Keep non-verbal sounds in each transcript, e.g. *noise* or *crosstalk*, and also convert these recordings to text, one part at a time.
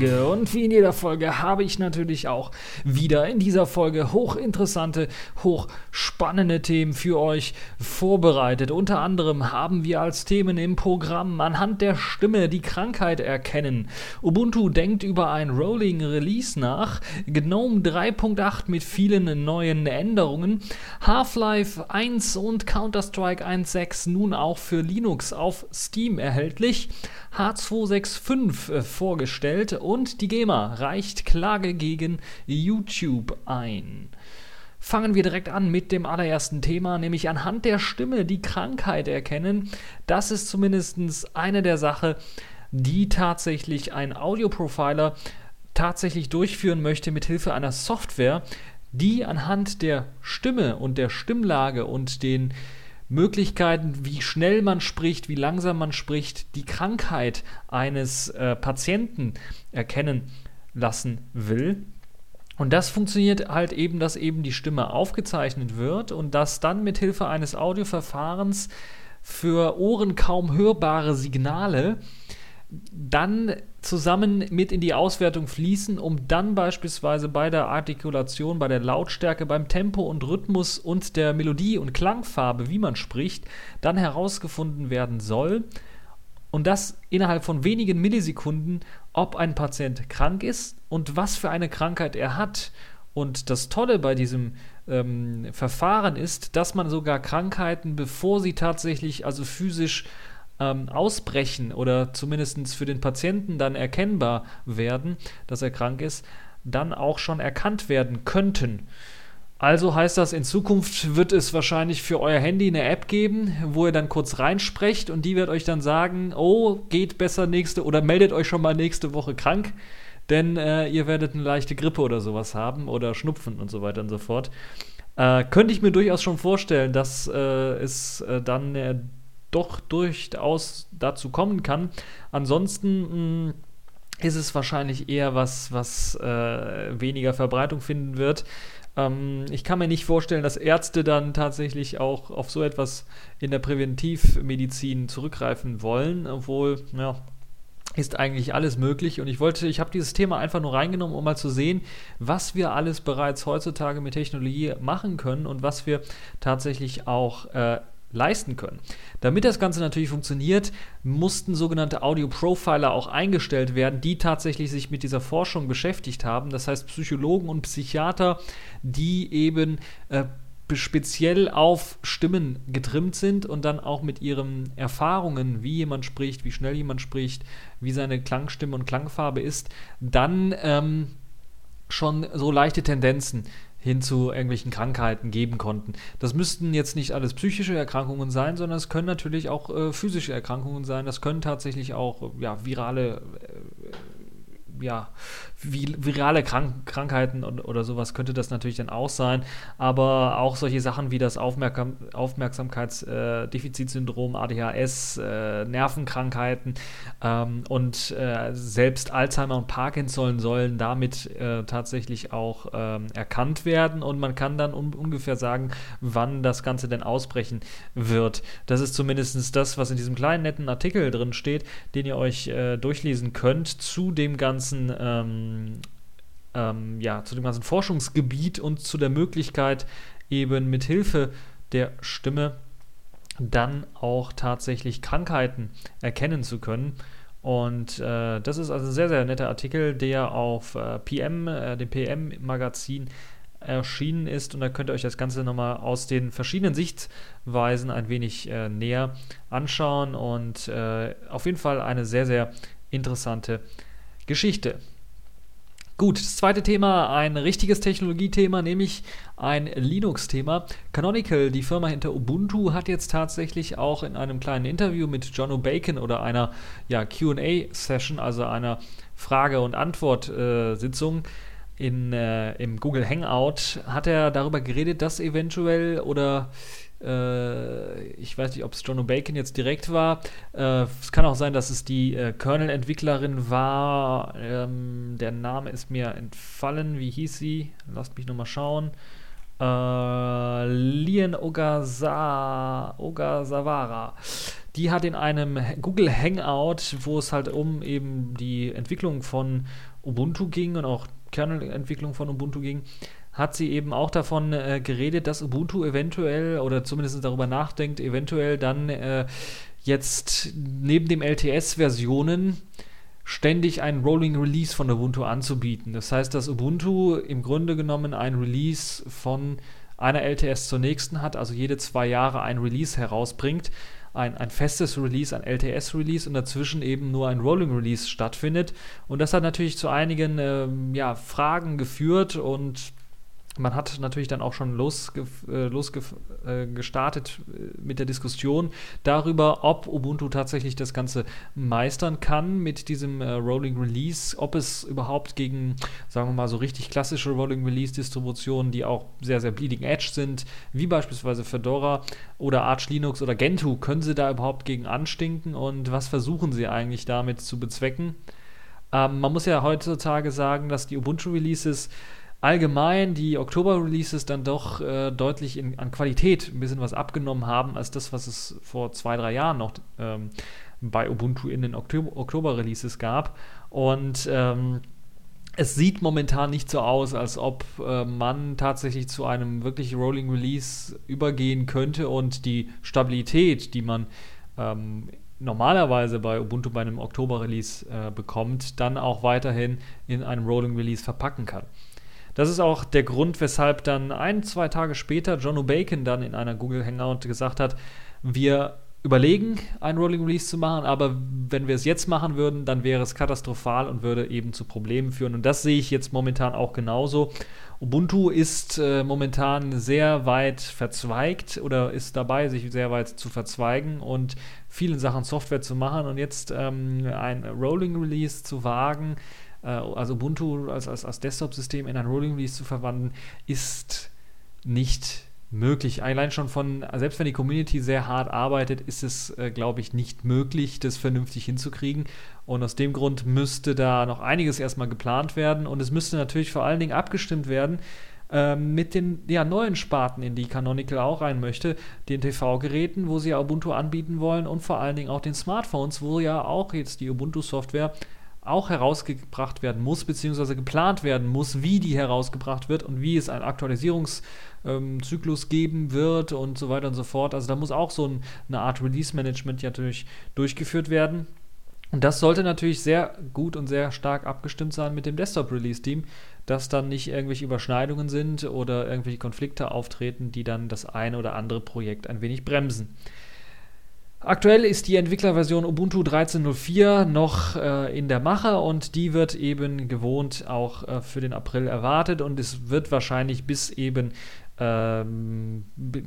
Folge. Und wie in jeder Folge habe ich natürlich auch wieder in dieser Folge hochinteressante, hochspannende Themen für euch vorbereitet. Unter anderem haben wir als Themen im Programm anhand der Stimme die Krankheit erkennen. Ubuntu denkt über ein Rolling Release nach. GNOME 3.8 mit vielen neuen Änderungen. Half-Life 1 und Counter-Strike 1.6 nun auch für Linux auf Steam erhältlich. H265 äh, vorgestellt und die GEMA reicht Klage gegen YouTube ein. Fangen wir direkt an mit dem allerersten Thema, nämlich anhand der Stimme die Krankheit erkennen. Das ist zumindest eine der Sachen, die tatsächlich ein Audioprofiler tatsächlich durchführen möchte mit Hilfe einer Software, die anhand der Stimme und der Stimmlage und den Möglichkeiten, wie schnell man spricht, wie langsam man spricht, die Krankheit eines äh, Patienten erkennen lassen will. Und das funktioniert halt eben, dass eben die Stimme aufgezeichnet wird und dass dann mit Hilfe eines Audioverfahrens für Ohren kaum hörbare Signale dann zusammen mit in die Auswertung fließen, um dann beispielsweise bei der Artikulation, bei der Lautstärke, beim Tempo und Rhythmus und der Melodie und Klangfarbe, wie man spricht, dann herausgefunden werden soll. Und das innerhalb von wenigen Millisekunden, ob ein Patient krank ist und was für eine Krankheit er hat. Und das Tolle bei diesem ähm, Verfahren ist, dass man sogar Krankheiten, bevor sie tatsächlich also physisch ähm, ausbrechen oder zumindest für den Patienten dann erkennbar werden, dass er krank ist, dann auch schon erkannt werden könnten. Also heißt das, in Zukunft wird es wahrscheinlich für euer Handy eine App geben, wo ihr dann kurz reinsprecht und die wird euch dann sagen, oh, geht besser nächste oder meldet euch schon mal nächste Woche krank, denn äh, ihr werdet eine leichte Grippe oder sowas haben oder Schnupfen und so weiter und so fort. Äh, könnte ich mir durchaus schon vorstellen, dass äh, es äh, dann äh, doch durchaus dazu kommen kann. Ansonsten mh, hm, ist es wahrscheinlich eher was, was äh, weniger Verbreitung finden wird. Ähm, ich kann mir nicht vorstellen, dass Ärzte dann tatsächlich auch auf so etwas in der Präventivmedizin zurückgreifen wollen, obwohl, ja, ist eigentlich alles möglich und ich wollte, ich habe dieses Thema einfach nur reingenommen, um mal zu sehen, was wir alles bereits heutzutage mit Technologie machen können und was wir tatsächlich auch äh, leisten können. Damit das Ganze natürlich funktioniert, mussten sogenannte Audio-Profiler auch eingestellt werden, die tatsächlich sich mit dieser Forschung beschäftigt haben. Das heißt Psychologen und Psychiater, die eben äh, speziell auf Stimmen getrimmt sind und dann auch mit ihren Erfahrungen, wie jemand spricht, wie schnell jemand spricht, wie seine Klangstimme und Klangfarbe ist, dann ähm, schon so leichte Tendenzen hin zu irgendwelchen Krankheiten geben konnten. Das müssten jetzt nicht alles psychische Erkrankungen sein, sondern es können natürlich auch äh, physische Erkrankungen sein. Das können tatsächlich auch ja, virale äh, ja, virale Krank Krankheiten oder sowas könnte das natürlich dann auch sein. Aber auch solche Sachen wie das Aufmerksam Aufmerksamkeitsdefizitsyndrom, ADHS, äh, Nervenkrankheiten ähm, und äh, selbst Alzheimer und Parkinson sollen damit äh, tatsächlich auch ähm, erkannt werden. Und man kann dann un ungefähr sagen, wann das Ganze denn ausbrechen wird. Das ist zumindest das, was in diesem kleinen netten Artikel drin steht, den ihr euch äh, durchlesen könnt zu dem ganzen ganzen, ähm, ähm, ja, zu dem ganzen Forschungsgebiet und zu der Möglichkeit, eben mit Hilfe der Stimme dann auch tatsächlich Krankheiten erkennen zu können. Und äh, das ist also ein sehr, sehr netter Artikel, der auf äh, PM, äh, dem PM-Magazin erschienen ist. Und da könnt ihr euch das Ganze nochmal aus den verschiedenen Sichtweisen ein wenig äh, näher anschauen. Und äh, auf jeden Fall eine sehr, sehr interessante Geschichte. Gut, das zweite Thema, ein richtiges Technologiethema, nämlich ein Linux-Thema. Canonical, die Firma hinter Ubuntu, hat jetzt tatsächlich auch in einem kleinen Interview mit John O'Bacon oder einer ja, QA-Session, also einer Frage- und Antwort-Sitzung, äh, im Google Hangout, hat er darüber geredet, dass eventuell oder äh, ich weiß nicht, ob es John O'Bacon jetzt direkt war. Äh, es kann auch sein, dass es die äh, Kernel-Entwicklerin war. Ähm, der Name ist mir entfallen. Wie hieß sie? Lasst mich nochmal schauen. Äh, Lien Ogaza, Ogasawara. die hat in einem Google Hangout, wo es halt um eben die Entwicklung von Ubuntu ging und auch Kernel-Entwicklung von Ubuntu ging, hat sie eben auch davon äh, geredet, dass Ubuntu eventuell oder zumindest darüber nachdenkt, eventuell dann äh, jetzt neben dem LTS-Versionen ständig ein Rolling Release von Ubuntu anzubieten. Das heißt, dass Ubuntu im Grunde genommen ein Release von einer LTS zur nächsten hat, also jede zwei Jahre ein Release herausbringt, ein, ein festes Release, ein LTS-Release und dazwischen eben nur ein Rolling Release stattfindet. Und das hat natürlich zu einigen ähm, ja, Fragen geführt und man hat natürlich dann auch schon losgestartet äh, äh, mit der Diskussion darüber, ob Ubuntu tatsächlich das Ganze meistern kann mit diesem äh, Rolling Release, ob es überhaupt gegen, sagen wir mal, so richtig klassische Rolling Release Distributionen, die auch sehr, sehr bleeding edge sind, wie beispielsweise Fedora oder Arch Linux oder Gentoo, können sie da überhaupt gegen anstinken und was versuchen sie eigentlich damit zu bezwecken? Ähm, man muss ja heutzutage sagen, dass die Ubuntu Releases allgemein die Oktober-Releases dann doch äh, deutlich in, an Qualität ein bisschen was abgenommen haben, als das, was es vor zwei, drei Jahren noch ähm, bei Ubuntu in den Oktober-Releases gab. Und ähm, es sieht momentan nicht so aus, als ob äh, man tatsächlich zu einem wirklich Rolling Release übergehen könnte und die Stabilität, die man ähm, normalerweise bei Ubuntu bei einem Oktober-Release äh, bekommt, dann auch weiterhin in einem Rolling Release verpacken kann. Das ist auch der Grund, weshalb dann ein, zwei Tage später John O'Bacon dann in einer Google Hangout gesagt hat, wir überlegen, ein Rolling Release zu machen, aber wenn wir es jetzt machen würden, dann wäre es katastrophal und würde eben zu Problemen führen. Und das sehe ich jetzt momentan auch genauso. Ubuntu ist äh, momentan sehr weit verzweigt oder ist dabei, sich sehr weit zu verzweigen und vielen Sachen Software zu machen und jetzt ähm, ein Rolling Release zu wagen, äh, also Ubuntu als, als, als Desktop-System in ein Rolling Release zu verwandeln, ist nicht möglich. Allein schon von, selbst wenn die Community sehr hart arbeitet, ist es, äh, glaube ich, nicht möglich, das vernünftig hinzukriegen. Und aus dem Grund müsste da noch einiges erstmal geplant werden. Und es müsste natürlich vor allen Dingen abgestimmt werden ähm, mit den ja, neuen Sparten, in die Canonical auch rein möchte, den TV-Geräten, wo sie ja Ubuntu anbieten wollen und vor allen Dingen auch den Smartphones, wo ja auch jetzt die Ubuntu-Software auch herausgebracht werden muss, beziehungsweise geplant werden muss, wie die herausgebracht wird und wie es einen Aktualisierungszyklus ähm, geben wird und so weiter und so fort. Also da muss auch so ein, eine Art Release-Management natürlich durchgeführt werden. Und das sollte natürlich sehr gut und sehr stark abgestimmt sein mit dem Desktop-Release-Team, dass dann nicht irgendwelche Überschneidungen sind oder irgendwelche Konflikte auftreten, die dann das eine oder andere Projekt ein wenig bremsen. Aktuell ist die Entwicklerversion Ubuntu 13.04 noch äh, in der Mache und die wird eben gewohnt auch äh, für den April erwartet und es wird wahrscheinlich bis eben ähm,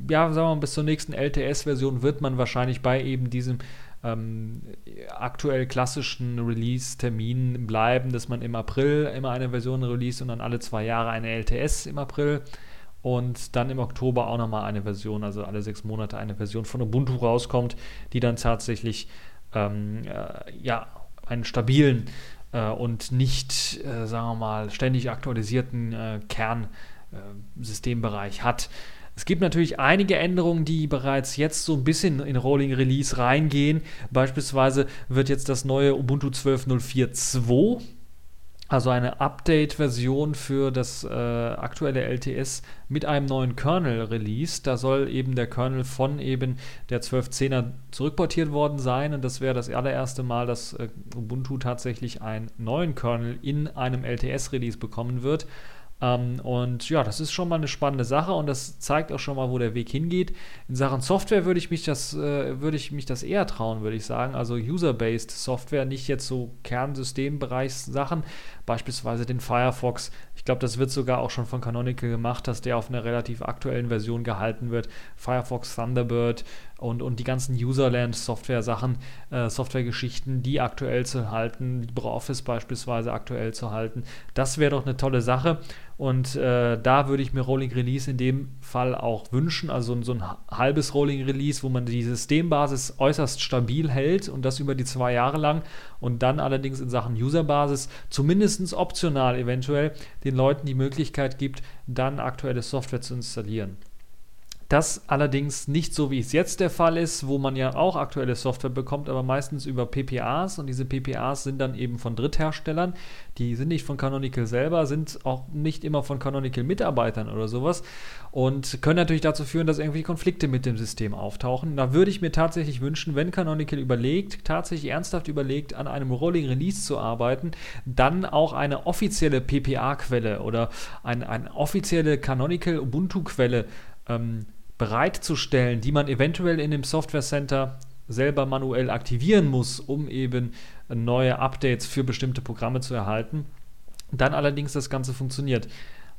ja, sagen wir mal, bis zur nächsten LTS-Version wird man wahrscheinlich bei eben diesem ähm, aktuell klassischen Release-Termin bleiben, dass man im April immer eine Version release und dann alle zwei Jahre eine LTS im April und dann im Oktober auch nochmal eine Version, also alle sechs Monate eine Version von Ubuntu rauskommt, die dann tatsächlich ähm, äh, ja, einen stabilen äh, und nicht, äh, sagen wir mal, ständig aktualisierten äh, Kernsystembereich hat. Es gibt natürlich einige Änderungen, die bereits jetzt so ein bisschen in Rolling Release reingehen. Beispielsweise wird jetzt das neue Ubuntu 12.04.2 also eine Update-Version für das äh, aktuelle LTS mit einem neuen Kernel-Release. Da soll eben der Kernel von eben der 12.10er zurückportiert worden sein und das wäre das allererste Mal, dass äh, Ubuntu tatsächlich einen neuen Kernel in einem LTS-Release bekommen wird. Ähm, und ja, das ist schon mal eine spannende Sache und das zeigt auch schon mal, wo der Weg hingeht. In Sachen Software würde ich mich das, äh, würde ich mich das eher trauen, würde ich sagen. Also User-Based Software, nicht jetzt so Kernsystembereichssachen, beispielsweise den Firefox. Ich glaube, das wird sogar auch schon von Canonical gemacht, dass der auf einer relativ aktuellen Version gehalten wird. Firefox Thunderbird und, und die ganzen Userland-Software-Sachen, äh, Software-Geschichten, die aktuell zu halten, LibreOffice beispielsweise aktuell zu halten. Das wäre doch eine tolle Sache. Und äh, da würde ich mir Rolling Release in dem Fall auch wünschen, also so ein halbes Rolling Release, wo man die Systembasis äußerst stabil hält und das über die zwei Jahre lang und dann allerdings in Sachen Userbasis zumindest optional eventuell den Leuten die Möglichkeit gibt, dann aktuelle Software zu installieren. Das allerdings nicht so, wie es jetzt der Fall ist, wo man ja auch aktuelle Software bekommt, aber meistens über PPAs und diese PPAs sind dann eben von Drittherstellern. Die sind nicht von Canonical selber, sind auch nicht immer von Canonical Mitarbeitern oder sowas und können natürlich dazu führen, dass irgendwie Konflikte mit dem System auftauchen. Da würde ich mir tatsächlich wünschen, wenn Canonical überlegt, tatsächlich ernsthaft überlegt, an einem Rolling Release zu arbeiten, dann auch eine offizielle PPA-Quelle oder eine, eine offizielle Canonical Ubuntu-Quelle ähm, bereitzustellen, die man eventuell in dem Software Center selber manuell aktivieren muss, um eben neue Updates für bestimmte Programme zu erhalten. Dann allerdings das Ganze funktioniert.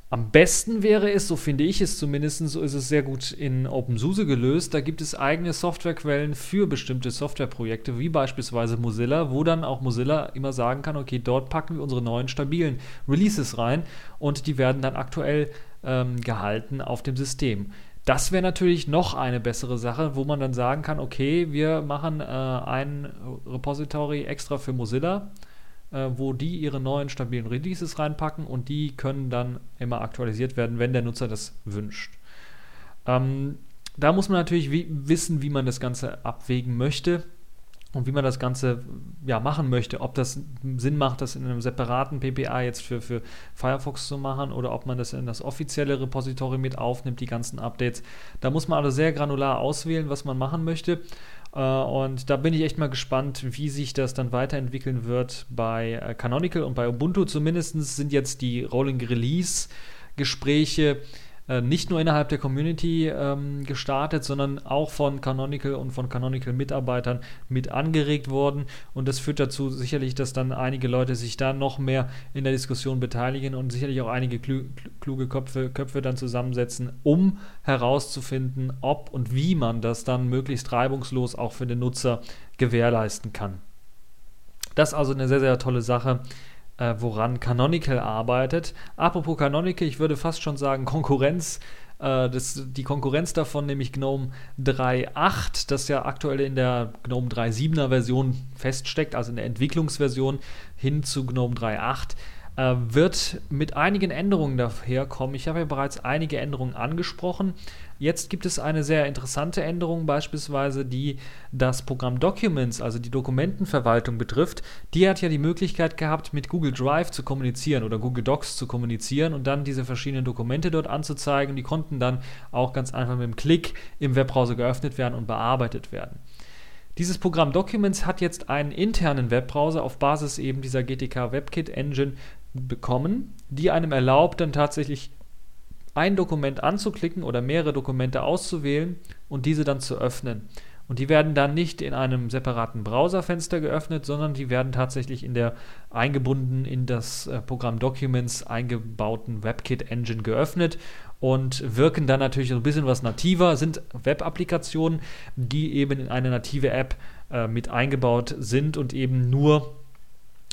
Am besten wäre es, so finde ich es zumindest, so ist es sehr gut in OpenSUSE gelöst. Da gibt es eigene Softwarequellen für bestimmte Softwareprojekte, wie beispielsweise Mozilla, wo dann auch Mozilla immer sagen kann, okay, dort packen wir unsere neuen stabilen Releases rein und die werden dann aktuell ähm, gehalten auf dem System. Das wäre natürlich noch eine bessere Sache, wo man dann sagen kann, okay, wir machen äh, ein Repository extra für Mozilla, äh, wo die ihre neuen stabilen Releases reinpacken und die können dann immer aktualisiert werden, wenn der Nutzer das wünscht. Ähm, da muss man natürlich wissen, wie man das Ganze abwägen möchte und wie man das Ganze ja, machen möchte. Ob das Sinn macht, das in einem separaten PPA jetzt für, für Firefox zu machen oder ob man das in das offizielle Repository mit aufnimmt, die ganzen Updates. Da muss man also sehr granular auswählen, was man machen möchte. Äh, und da bin ich echt mal gespannt, wie sich das dann weiterentwickeln wird bei äh, Canonical und bei Ubuntu. Zumindest sind jetzt die Rolling Release Gespräche äh, nicht nur innerhalb der Community ähm, gestartet, sondern auch von Canonical und von Canonical-Mitarbeitern mit angeregt worden. Und das führt dazu sicherlich, dass dann einige Leute sich da noch mehr in der Diskussion beteiligen und sicherlich auch einige kluge Köpfe, Köpfe dann zusammensetzen, um herauszufinden, ob und wie man das dann möglichst reibungslos auch für den Nutzer gewährleisten kann. Das ist also eine sehr, sehr tolle Sache äh, woran Canonical arbeitet. Apropos Canonical, ich würde fast schon sagen Konkurrenz. Äh, das, die Konkurrenz davon, nämlich GNOME 3.8, das ja aktuell in der GNOME 3.7er Version feststeckt, also in der Entwicklungsversion hin zu GNOME 3.8 äh, wird mit einigen Änderungen daherkommen. Ich habe ja bereits einige Änderungen angesprochen. Jetzt gibt es eine sehr interessante Änderung, beispielsweise die das Programm Documents, also die Dokumentenverwaltung betrifft. Die hat ja die Möglichkeit gehabt, mit Google Drive zu kommunizieren oder Google Docs zu kommunizieren und dann diese verschiedenen Dokumente dort anzuzeigen. Die konnten dann auch ganz einfach mit einem Klick im Webbrowser geöffnet werden und bearbeitet werden. Dieses Programm Documents hat jetzt einen internen Webbrowser auf Basis eben dieser GTK WebKit Engine bekommen, die einem erlaubt, dann tatsächlich ein Dokument anzuklicken oder mehrere Dokumente auszuwählen und diese dann zu öffnen. Und die werden dann nicht in einem separaten Browserfenster geöffnet, sondern die werden tatsächlich in der eingebunden in das äh, Programm Documents eingebauten WebKit Engine geöffnet und wirken dann natürlich ein bisschen was nativer, sind Web-Applikationen, die eben in eine native App äh, mit eingebaut sind und eben nur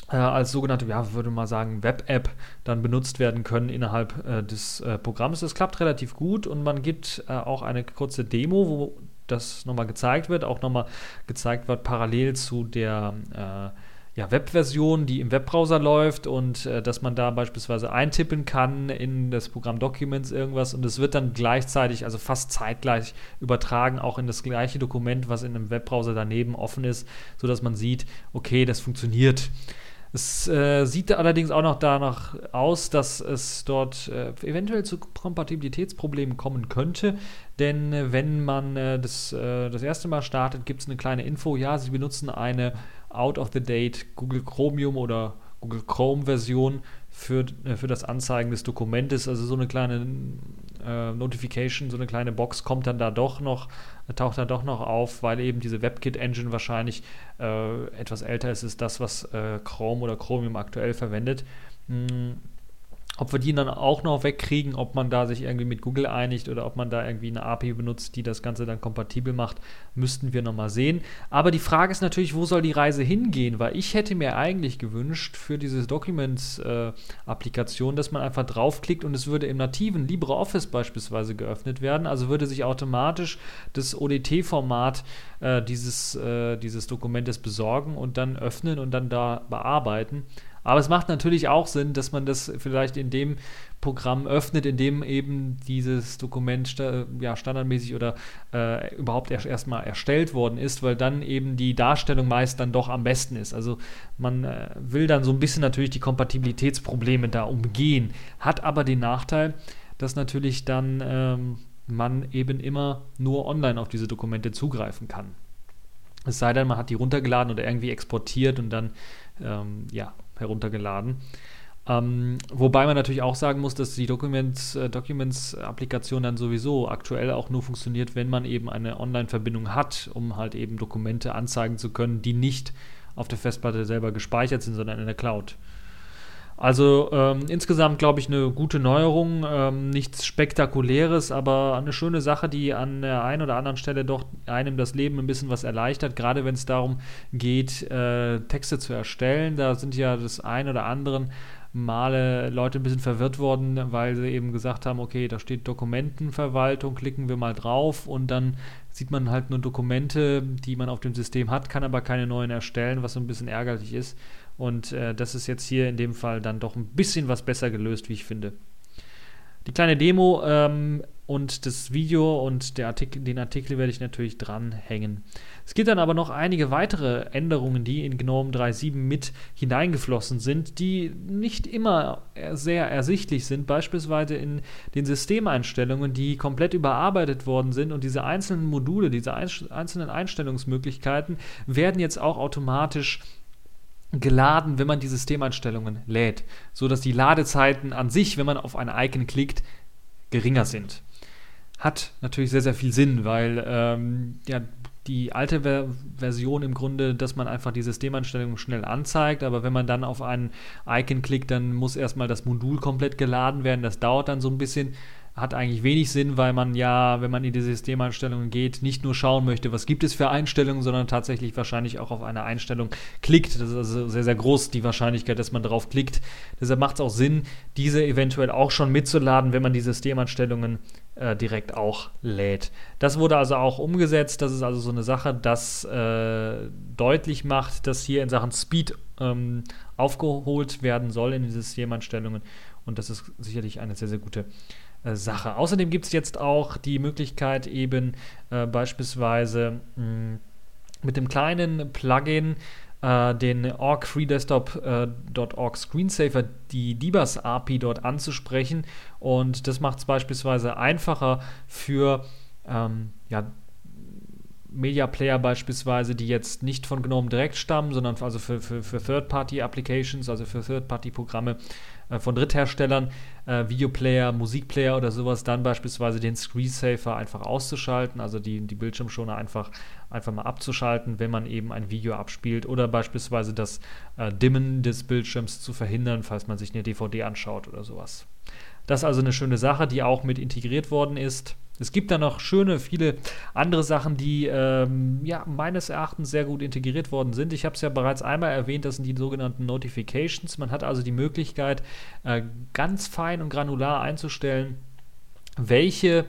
als sogenannte, ja, würde man sagen, Web-App dann benutzt werden können innerhalb äh, des äh, Programms. Das klappt relativ gut und man gibt äh, auch eine kurze Demo, wo das nochmal gezeigt wird, auch nochmal gezeigt wird parallel zu der äh, ja, Webversion, die im Webbrowser läuft und äh, dass man da beispielsweise eintippen kann in das Programm Documents irgendwas und es wird dann gleichzeitig, also fast zeitgleich übertragen, auch in das gleiche Dokument, was in einem Webbrowser daneben offen ist, sodass man sieht, okay, das funktioniert. Es äh, sieht allerdings auch noch danach aus, dass es dort äh, eventuell zu Kompatibilitätsproblemen kommen könnte. Denn äh, wenn man äh, das, äh, das erste Mal startet, gibt es eine kleine Info. Ja, Sie benutzen eine Out-of-the-Date Google Chromium oder Google Chrome-Version für, äh, für das Anzeigen des Dokumentes. Also so eine kleine äh, Notification, so eine kleine Box kommt dann da doch noch, taucht dann doch noch auf, weil eben diese WebKit-Engine wahrscheinlich äh, etwas älter ist, ist das, was äh, Chrome oder Chromium aktuell verwendet. Hm ob wir die dann auch noch wegkriegen, ob man da sich irgendwie mit Google einigt oder ob man da irgendwie eine API benutzt, die das Ganze dann kompatibel macht, müssten wir nochmal sehen. Aber die Frage ist natürlich, wo soll die Reise hingehen? Weil ich hätte mir eigentlich gewünscht für diese Documents-Applikation, äh, dass man einfach draufklickt und es würde im nativen LibreOffice beispielsweise geöffnet werden. Also würde sich automatisch das ODT-Format äh, dieses, äh, dieses Dokumentes besorgen und dann öffnen und dann da bearbeiten. Aber es macht natürlich auch Sinn, dass man das vielleicht in dem Programm öffnet, in dem eben dieses Dokument sta ja, standardmäßig oder äh, überhaupt erst erstmal erstellt worden ist, weil dann eben die Darstellung meist dann doch am besten ist. Also man äh, will dann so ein bisschen natürlich die Kompatibilitätsprobleme da umgehen, hat aber den Nachteil, dass natürlich dann ähm, man eben immer nur online auf diese Dokumente zugreifen kann. Es sei denn, man hat die runtergeladen oder irgendwie exportiert und dann ähm, ja, heruntergeladen. Ähm, wobei man natürlich auch sagen muss, dass die Documents, äh, Documents-Applikation dann sowieso aktuell auch nur funktioniert, wenn man eben eine Online-Verbindung hat, um halt eben Dokumente anzeigen zu können, die nicht auf der Festplatte selber gespeichert sind, sondern in der Cloud. Also ähm, insgesamt glaube ich eine gute Neuerung, ähm, nichts Spektakuläres, aber eine schöne Sache, die an der einen oder anderen Stelle doch einem das Leben ein bisschen was erleichtert, gerade wenn es darum geht, äh, Texte zu erstellen. Da sind ja das ein oder anderen Male Leute ein bisschen verwirrt worden, weil sie eben gesagt haben, okay, da steht Dokumentenverwaltung, klicken wir mal drauf und dann sieht man halt nur Dokumente, die man auf dem System hat, kann aber keine neuen erstellen, was so ein bisschen ärgerlich ist. Und äh, das ist jetzt hier in dem Fall dann doch ein bisschen was besser gelöst, wie ich finde. Die kleine Demo ähm, und das Video und Artikel, den Artikel werde ich natürlich dranhängen. Es gibt dann aber noch einige weitere Änderungen, die in GNOME 3.7 mit hineingeflossen sind, die nicht immer sehr ersichtlich sind, beispielsweise in den Systemeinstellungen, die komplett überarbeitet worden sind und diese einzelnen Module, diese einzelnen Einstellungsmöglichkeiten werden jetzt auch automatisch geladen, wenn man die Systemeinstellungen lädt, so dass die Ladezeiten an sich, wenn man auf ein Icon klickt, geringer sind. Hat natürlich sehr, sehr viel Sinn, weil ähm, ja, die alte Ver Version im Grunde, dass man einfach die Systemeinstellungen schnell anzeigt, aber wenn man dann auf ein Icon klickt, dann muss erstmal das Modul komplett geladen werden. Das dauert dann so ein bisschen hat eigentlich wenig Sinn, weil man ja, wenn man in die Systemeinstellungen geht, nicht nur schauen möchte, was gibt es für Einstellungen, sondern tatsächlich wahrscheinlich auch auf eine Einstellung klickt. Das ist also sehr, sehr groß, die Wahrscheinlichkeit, dass man darauf klickt. Deshalb macht es auch Sinn, diese eventuell auch schon mitzuladen, wenn man die Systemeinstellungen äh, direkt auch lädt. Das wurde also auch umgesetzt. Das ist also so eine Sache, das äh, deutlich macht, dass hier in Sachen Speed ähm, aufgeholt werden soll in den Systemeinstellungen. Und das ist sicherlich eine sehr, sehr gute Sache. Außerdem gibt es jetzt auch die Möglichkeit, eben äh, beispielsweise mh, hm, mit dem kleinen Plugin äh, den org freedesktop.org äh, Screensaver, die Debus API dort anzusprechen. Und das macht es beispielsweise einfacher für ähm, ja, Media Player beispielsweise, die jetzt nicht von GNOME direkt stammen, sondern also für, für, für Third-Party-Applications, also für Third-Party-Programme, äh, von Drittherstellern, äh, Videoplayer, Musikplayer oder sowas, dann beispielsweise den Screensaver einfach auszuschalten, also die, die Bildschirmschoner einfach, einfach mal abzuschalten, wenn man eben ein Video abspielt oder beispielsweise das äh, Dimmen des Bildschirms zu verhindern, falls man sich eine DVD anschaut oder sowas. Das ist also eine schöne Sache, die auch mit integriert worden ist. Es gibt da noch schöne, viele andere Sachen, die ähm, ja, meines Erachtens sehr gut integriert worden sind. Ich habe es ja bereits einmal erwähnt, das sind die sogenannten Notifications. Man hat also die Möglichkeit, äh, ganz fein und granular einzustellen, welche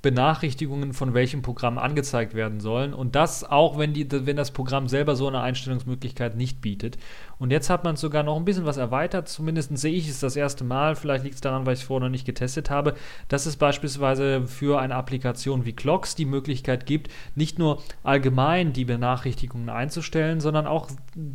Benachrichtigungen von welchem Programm angezeigt werden sollen. Und das auch, wenn, die, wenn das Programm selber so eine Einstellungsmöglichkeit nicht bietet. Und jetzt hat man sogar noch ein bisschen was erweitert. Zumindest sehe ich es das erste Mal. Vielleicht liegt es daran, weil ich es vorher noch nicht getestet habe, dass es beispielsweise für eine Applikation wie Clocks die Möglichkeit gibt, nicht nur allgemein die Benachrichtigungen einzustellen, sondern auch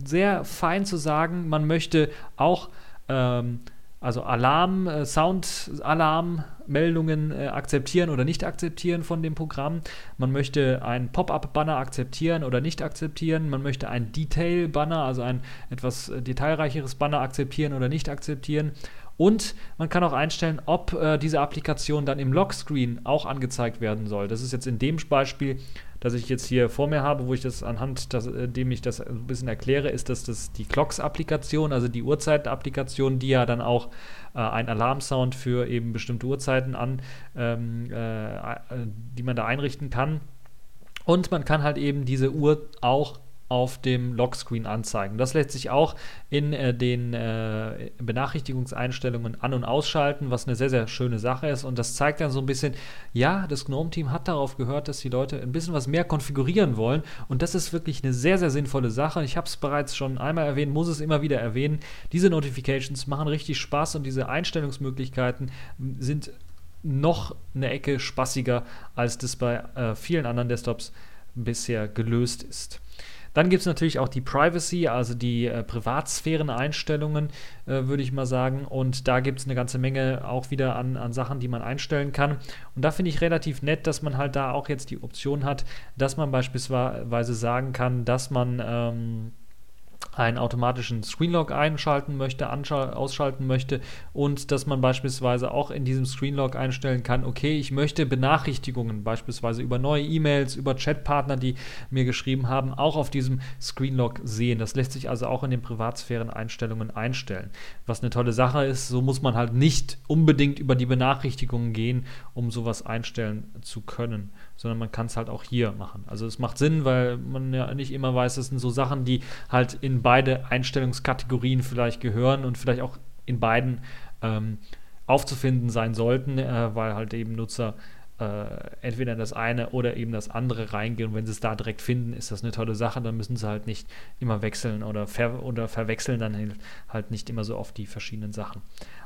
sehr fein zu sagen, man möchte auch ähm, also Alarm, äh, Sound-Alarm-Meldungen äh, akzeptieren oder nicht akzeptieren von dem Programm. Man möchte einen Pop-up-Banner akzeptieren oder nicht akzeptieren. Man möchte einen Detail-Banner, also ein etwas äh, detailreicheres Banner akzeptieren oder nicht akzeptieren. Und man kann auch einstellen, ob äh, diese Applikation dann im Lockscreen auch angezeigt werden soll. Das ist jetzt in dem Beispiel, das ich jetzt hier vor mir habe, wo ich das anhand, das, äh, dem ich das ein bisschen erkläre, ist, dass das die Clocks-Applikation, also die Uhrzeit-Applikation, die ja dann auch äh, einen Alarmsound für eben bestimmte Uhrzeiten an, ähm, äh, die man da einrichten kann. Und man kann halt eben diese Uhr auch auf dem Lockscreen anzeigen. Das lässt sich auch in äh, den äh, Benachrichtigungseinstellungen an- und ausschalten, was eine sehr, sehr schöne Sache ist. Und das zeigt dann so ein bisschen, ja, das GNOME-Team hat darauf gehört, dass die Leute ein bisschen was mehr konfigurieren wollen. Und das ist wirklich eine sehr, sehr sinnvolle Sache. Ich habe es bereits schon einmal erwähnt, muss es immer wieder erwähnen. Diese Notifications machen richtig Spaß und diese Einstellungsmöglichkeiten sind noch eine Ecke spaßiger, als das bei äh, vielen anderen Desktops bisher gelöst ist. Dann gibt es natürlich auch die Privacy, also die äh, Privatsphären-Einstellungen, äh, würde ich mal sagen. Und da gibt es eine ganze Menge auch wieder an, an Sachen, die man einstellen kann. Und da finde ich relativ nett, dass man halt da auch jetzt die Option hat, dass man beispielsweise sagen kann, dass man ähm, einen automatischen Screenlog einschalten möchte, ausschalten möchte und dass man beispielsweise auch in diesem Screenlog einstellen kann, okay, ich möchte Benachrichtigungen beispielsweise über neue E-Mails, über Chatpartner, die mir geschrieben haben, auch auf diesem Screenlog sehen. Das lässt sich also auch in den Privatsphären-Einstellungen einstellen, was eine tolle Sache ist. So muss man halt nicht unbedingt über die Benachrichtigungen gehen, um sowas einstellen zu können sondern man kann es halt auch hier machen. Also es macht Sinn, weil man ja nicht immer weiß, das sind so Sachen, die halt in beide Einstellungskategorien vielleicht gehören und vielleicht auch in beiden ähm, aufzufinden sein sollten, äh, weil halt eben Nutzer äh, entweder das eine oder eben das andere reingehen. Und wenn sie es da direkt finden, ist das eine tolle Sache. Dann müssen sie halt nicht immer wechseln oder, ver oder verwechseln dann halt nicht immer so oft die verschiedenen Sachen.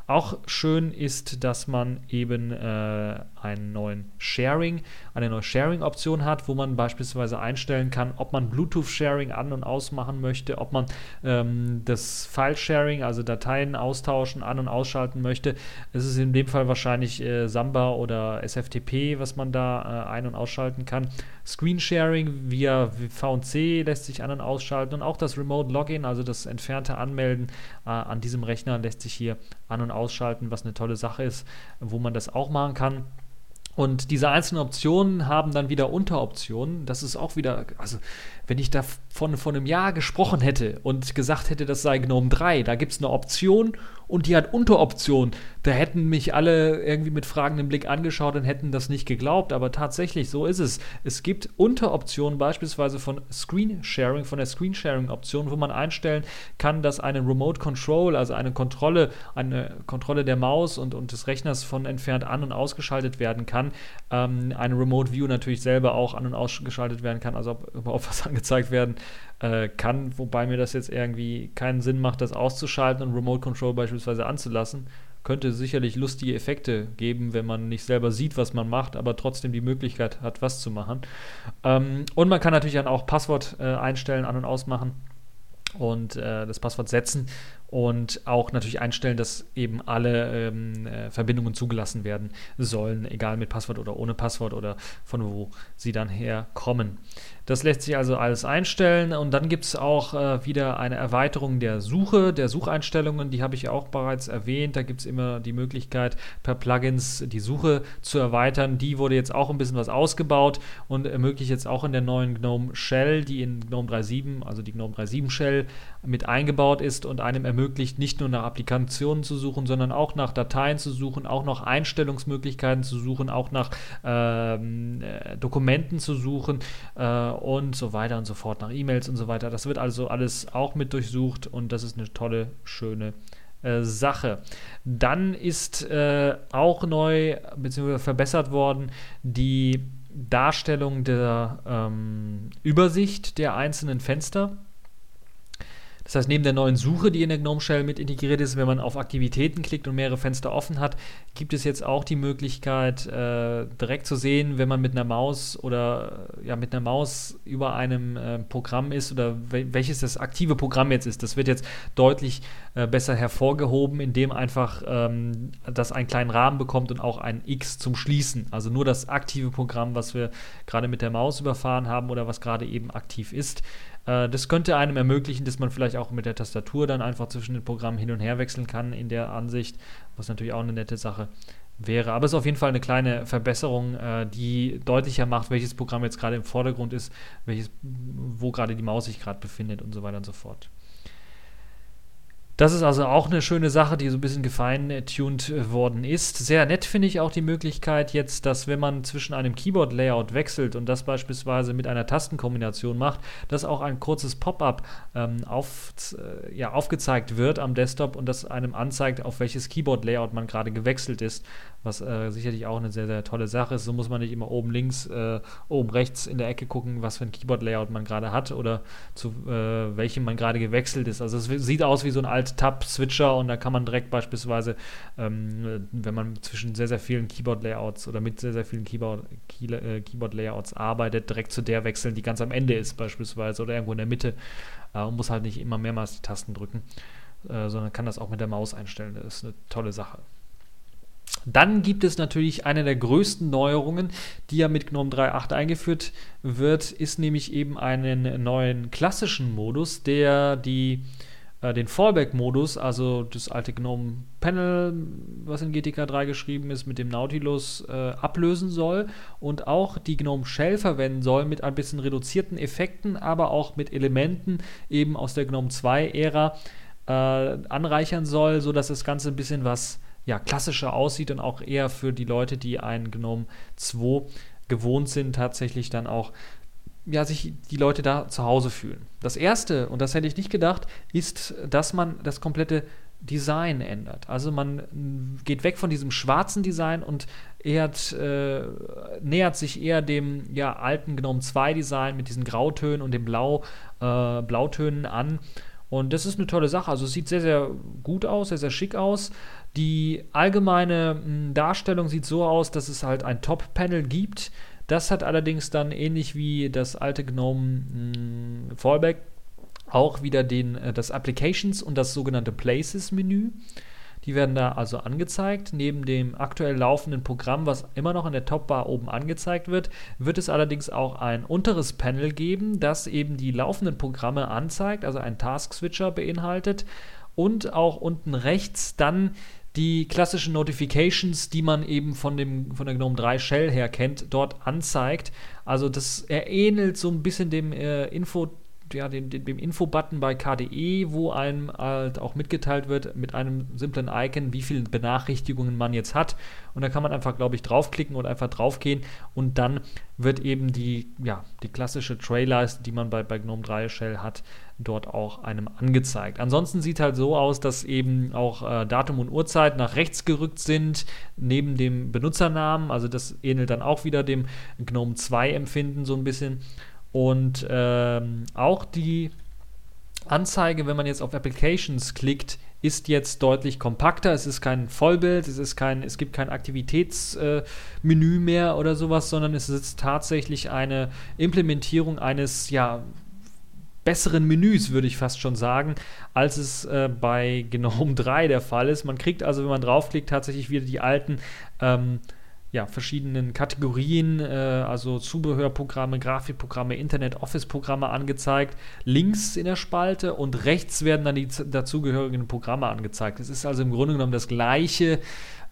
Auch schön ist, dass man eben äh, einen neuen Sharing, eine neue Sharing-Option hat, wo man beispielsweise einstellen kann, ob man Bluetooth-Sharing an- und ausmachen möchte, ob man ähm, das File-Sharing, also Dateien austauschen, an- und ausschalten möchte. Es ist in dem Fall wahrscheinlich äh, Samba oder SFTP, was man da äh, ein- und ausschalten kann. Screen-Sharing via VNC lässt sich an- und ausschalten und auch das Remote Login, also das entfernte Anmelden äh, an diesem Rechner, lässt sich hier an- und ausschalten, was eine tolle Sache ist, wo man das auch machen kann. Und diese einzelnen Optionen haben dann wieder Unteroptionen. Das ist auch wieder, also wenn ich da von, einem Jahr gesprochen hätte und gesagt hätte, das sei GNOME 3, da gibt es eine Option und die hat Unteroptionen, da hätten mich alle irgendwie mit fragendem Blick angeschaut und hätten das nicht geglaubt. Aber tatsächlich, so ist es. Es gibt Unteroptionen beispielsweise von Screen Sharing, von der Screen Sharing Option, wo man einstellen kann, dass eine Remote Control, also eine Kontrolle, eine Kontrolle der Maus und, und des Rechners von entfernt an- und ausgeschaltet werden kann. Ähm, eine Remote View natürlich selber auch an- und ausgeschaltet werden kann, also ob überhaupt was *laughs* angezeigt werden äh, kann, wobei mir das jetzt irgendwie keinen Sinn macht, das auszuschalten und Remote Control beispielsweise anzulassen. Könnte sicherlich lustige Effekte geben, wenn man nicht selber sieht, was man macht, aber trotzdem die Möglichkeit hat, was zu machen. Ähm, und man kann natürlich dann auch Passwort äh, einstellen, an- und ausmachen und äh, das Passwort setzen und auch natürlich einstellen, dass eben alle ähm, äh, Verbindungen zugelassen werden sollen, egal mit Passwort oder ohne Passwort oder von wo sie dann herkommen. Das lässt sich also alles einstellen und dann gibt es auch äh, wieder eine Erweiterung der Suche, der Sucheinstellungen, die habe ich auch bereits erwähnt. Da gibt es immer die Möglichkeit, per Plugins die Suche zu erweitern. Die wurde jetzt auch ein bisschen was ausgebaut und ermöglicht jetzt auch in der neuen GNOME Shell, die in GNOME 3.7, also die GNOME 3.7 Shell, mit eingebaut ist und einem ermöglicht, nicht nur nach Applikationen zu suchen, sondern auch nach Dateien zu suchen, auch nach Einstellungsmöglichkeiten zu suchen, auch nach ähm, äh, Dokumenten zu suchen. Äh, und so weiter und so fort, nach E-Mails und so weiter. Das wird also alles auch mit durchsucht und das ist eine tolle, schöne äh, Sache. Dann ist äh, auch neu bzw. verbessert worden die Darstellung der ähm, Übersicht der einzelnen Fenster. Das heißt, neben der neuen Suche, die in der GNOME Shell mit integriert ist, wenn man auf Aktivitäten klickt und mehrere Fenster offen hat, gibt es jetzt auch die Möglichkeit, äh, direkt zu sehen, wenn man mit einer Maus oder ja mit einer Maus über einem äh, Programm ist oder wel welches das aktive Programm jetzt ist. Das wird jetzt deutlich äh, besser hervorgehoben, indem einfach ähm, das einen kleinen Rahmen bekommt und auch ein X zum Schließen. Also nur das aktive Programm, was wir gerade mit der Maus überfahren haben oder was gerade eben aktiv ist. Äh, das könnte einem ermöglichen, dass man vielleicht auch mit der Tastatur dann einfach zwischen den Programmen hin und her wechseln kann in der Ansicht, was natürlich auch eine nette Sache wäre. Aber es ist auf jeden Fall eine kleine Verbesserung, äh, die deutlicher macht, welches Programm jetzt gerade im Vordergrund ist, welches, wo gerade die Maus sich gerade befindet und so weiter und so fort. Das ist also auch eine schöne Sache, die so ein bisschen gefeintuned äh, worden ist. Sehr nett finde ich auch die Möglichkeit jetzt, dass wenn man zwischen einem Keyboard-Layout wechselt und das beispielsweise mit einer Tastenkombination macht, dass auch ein kurzes Pop-up ähm, auf, äh, ja, aufgezeigt wird am Desktop und das einem anzeigt, auf welches Keyboard-Layout man gerade gewechselt ist, was äh, sicherlich auch eine sehr, sehr tolle Sache ist. So muss man nicht immer oben links, äh, oben rechts in der Ecke gucken, was für ein Keyboard-Layout man gerade hat oder zu äh, welchem man gerade gewechselt ist. Also es sieht aus wie so ein altes Tab-Switcher und da kann man direkt beispielsweise, ähm, wenn man zwischen sehr, sehr vielen Keyboard-Layouts oder mit sehr, sehr vielen äh, Keyboard-Layouts arbeitet, direkt zu der wechseln, die ganz am Ende ist beispielsweise oder irgendwo in der Mitte äh, und muss halt nicht immer mehrmals die Tasten drücken, äh, sondern kann das auch mit der Maus einstellen. Das ist eine tolle Sache. Dann gibt es natürlich eine der größten Neuerungen, die ja mit GNOME 3.8 eingeführt wird, ist nämlich eben einen neuen klassischen Modus, der die äh, den Fallback-Modus, also das alte GNOME Panel, was in GTK 3 geschrieben ist, mit dem Nautilus äh, ablösen soll und auch die GNOME Shell verwenden soll mit ein bisschen reduzierten Effekten, aber auch mit Elementen eben aus der GNOME 2-Ära äh, anreichern soll, sodass das Ganze ein bisschen was ja, klassischer aussieht und auch eher für die Leute, die ein GNOME 2 gewohnt sind, tatsächlich dann auch ja, sich die Leute da zu Hause fühlen. Das erste, und das hätte ich nicht gedacht, ist, dass man das komplette Design ändert. Also man geht weg von diesem schwarzen Design und ehrt, äh, nähert sich eher dem ja, alten Gnome 2 Design mit diesen Grautönen und den Blau, äh, Blautönen an. Und das ist eine tolle Sache. Also es sieht sehr, sehr gut aus, sehr, sehr schick aus. Die allgemeine Darstellung sieht so aus, dass es halt ein Top-Panel gibt, das hat allerdings dann ähnlich wie das alte GNOME mh, hm, Fallback auch wieder den, äh, das Applications und das sogenannte Places-Menü. Die werden da also angezeigt. Neben dem aktuell laufenden Programm, was immer noch in der Topbar oben angezeigt wird, wird es allerdings auch ein unteres Panel geben, das eben die laufenden Programme anzeigt, also ein Task-Switcher beinhaltet und auch unten rechts dann die klassischen Notifications, die man eben von, dem, von der GNOME 3 Shell her kennt, dort anzeigt. Also das ähnelt so ein bisschen dem äh, Info ja, dem, dem Info-Button bei KDE, wo einem halt auch mitgeteilt wird mit einem simplen Icon, wie viele Benachrichtigungen man jetzt hat. Und da kann man einfach, glaube ich, draufklicken und einfach draufgehen und dann wird eben die, ja, die klassische Trayleiste, die man bei, bei GNOME 3 Shell hat, dort auch einem angezeigt. Ansonsten sieht halt so aus, dass eben auch äh, Datum und Uhrzeit nach rechts gerückt sind, neben dem Benutzernamen. Also das ähnelt dann auch wieder dem GNOME 2 Empfinden so ein bisschen. Und ähm, auch die Anzeige, wenn man jetzt auf Applications klickt, ist jetzt deutlich kompakter. Es ist kein Vollbild, es, ist kein, es gibt kein Aktivitätsmenü äh, mehr oder sowas, sondern es ist tatsächlich eine Implementierung eines ja, besseren Menüs, würde ich fast schon sagen, als es äh, bei *laughs* GNOME 3 der Fall ist. Man kriegt also, wenn man draufklickt, tatsächlich wieder die alten ähm, ja, verschiedenen Kategorien, äh, also Zubehörprogramme, Grafikprogramme, Internet-Office-Programme angezeigt, links in der Spalte und rechts werden dann die dazugehörigen Programme angezeigt. Es ist also im Grunde genommen das gleiche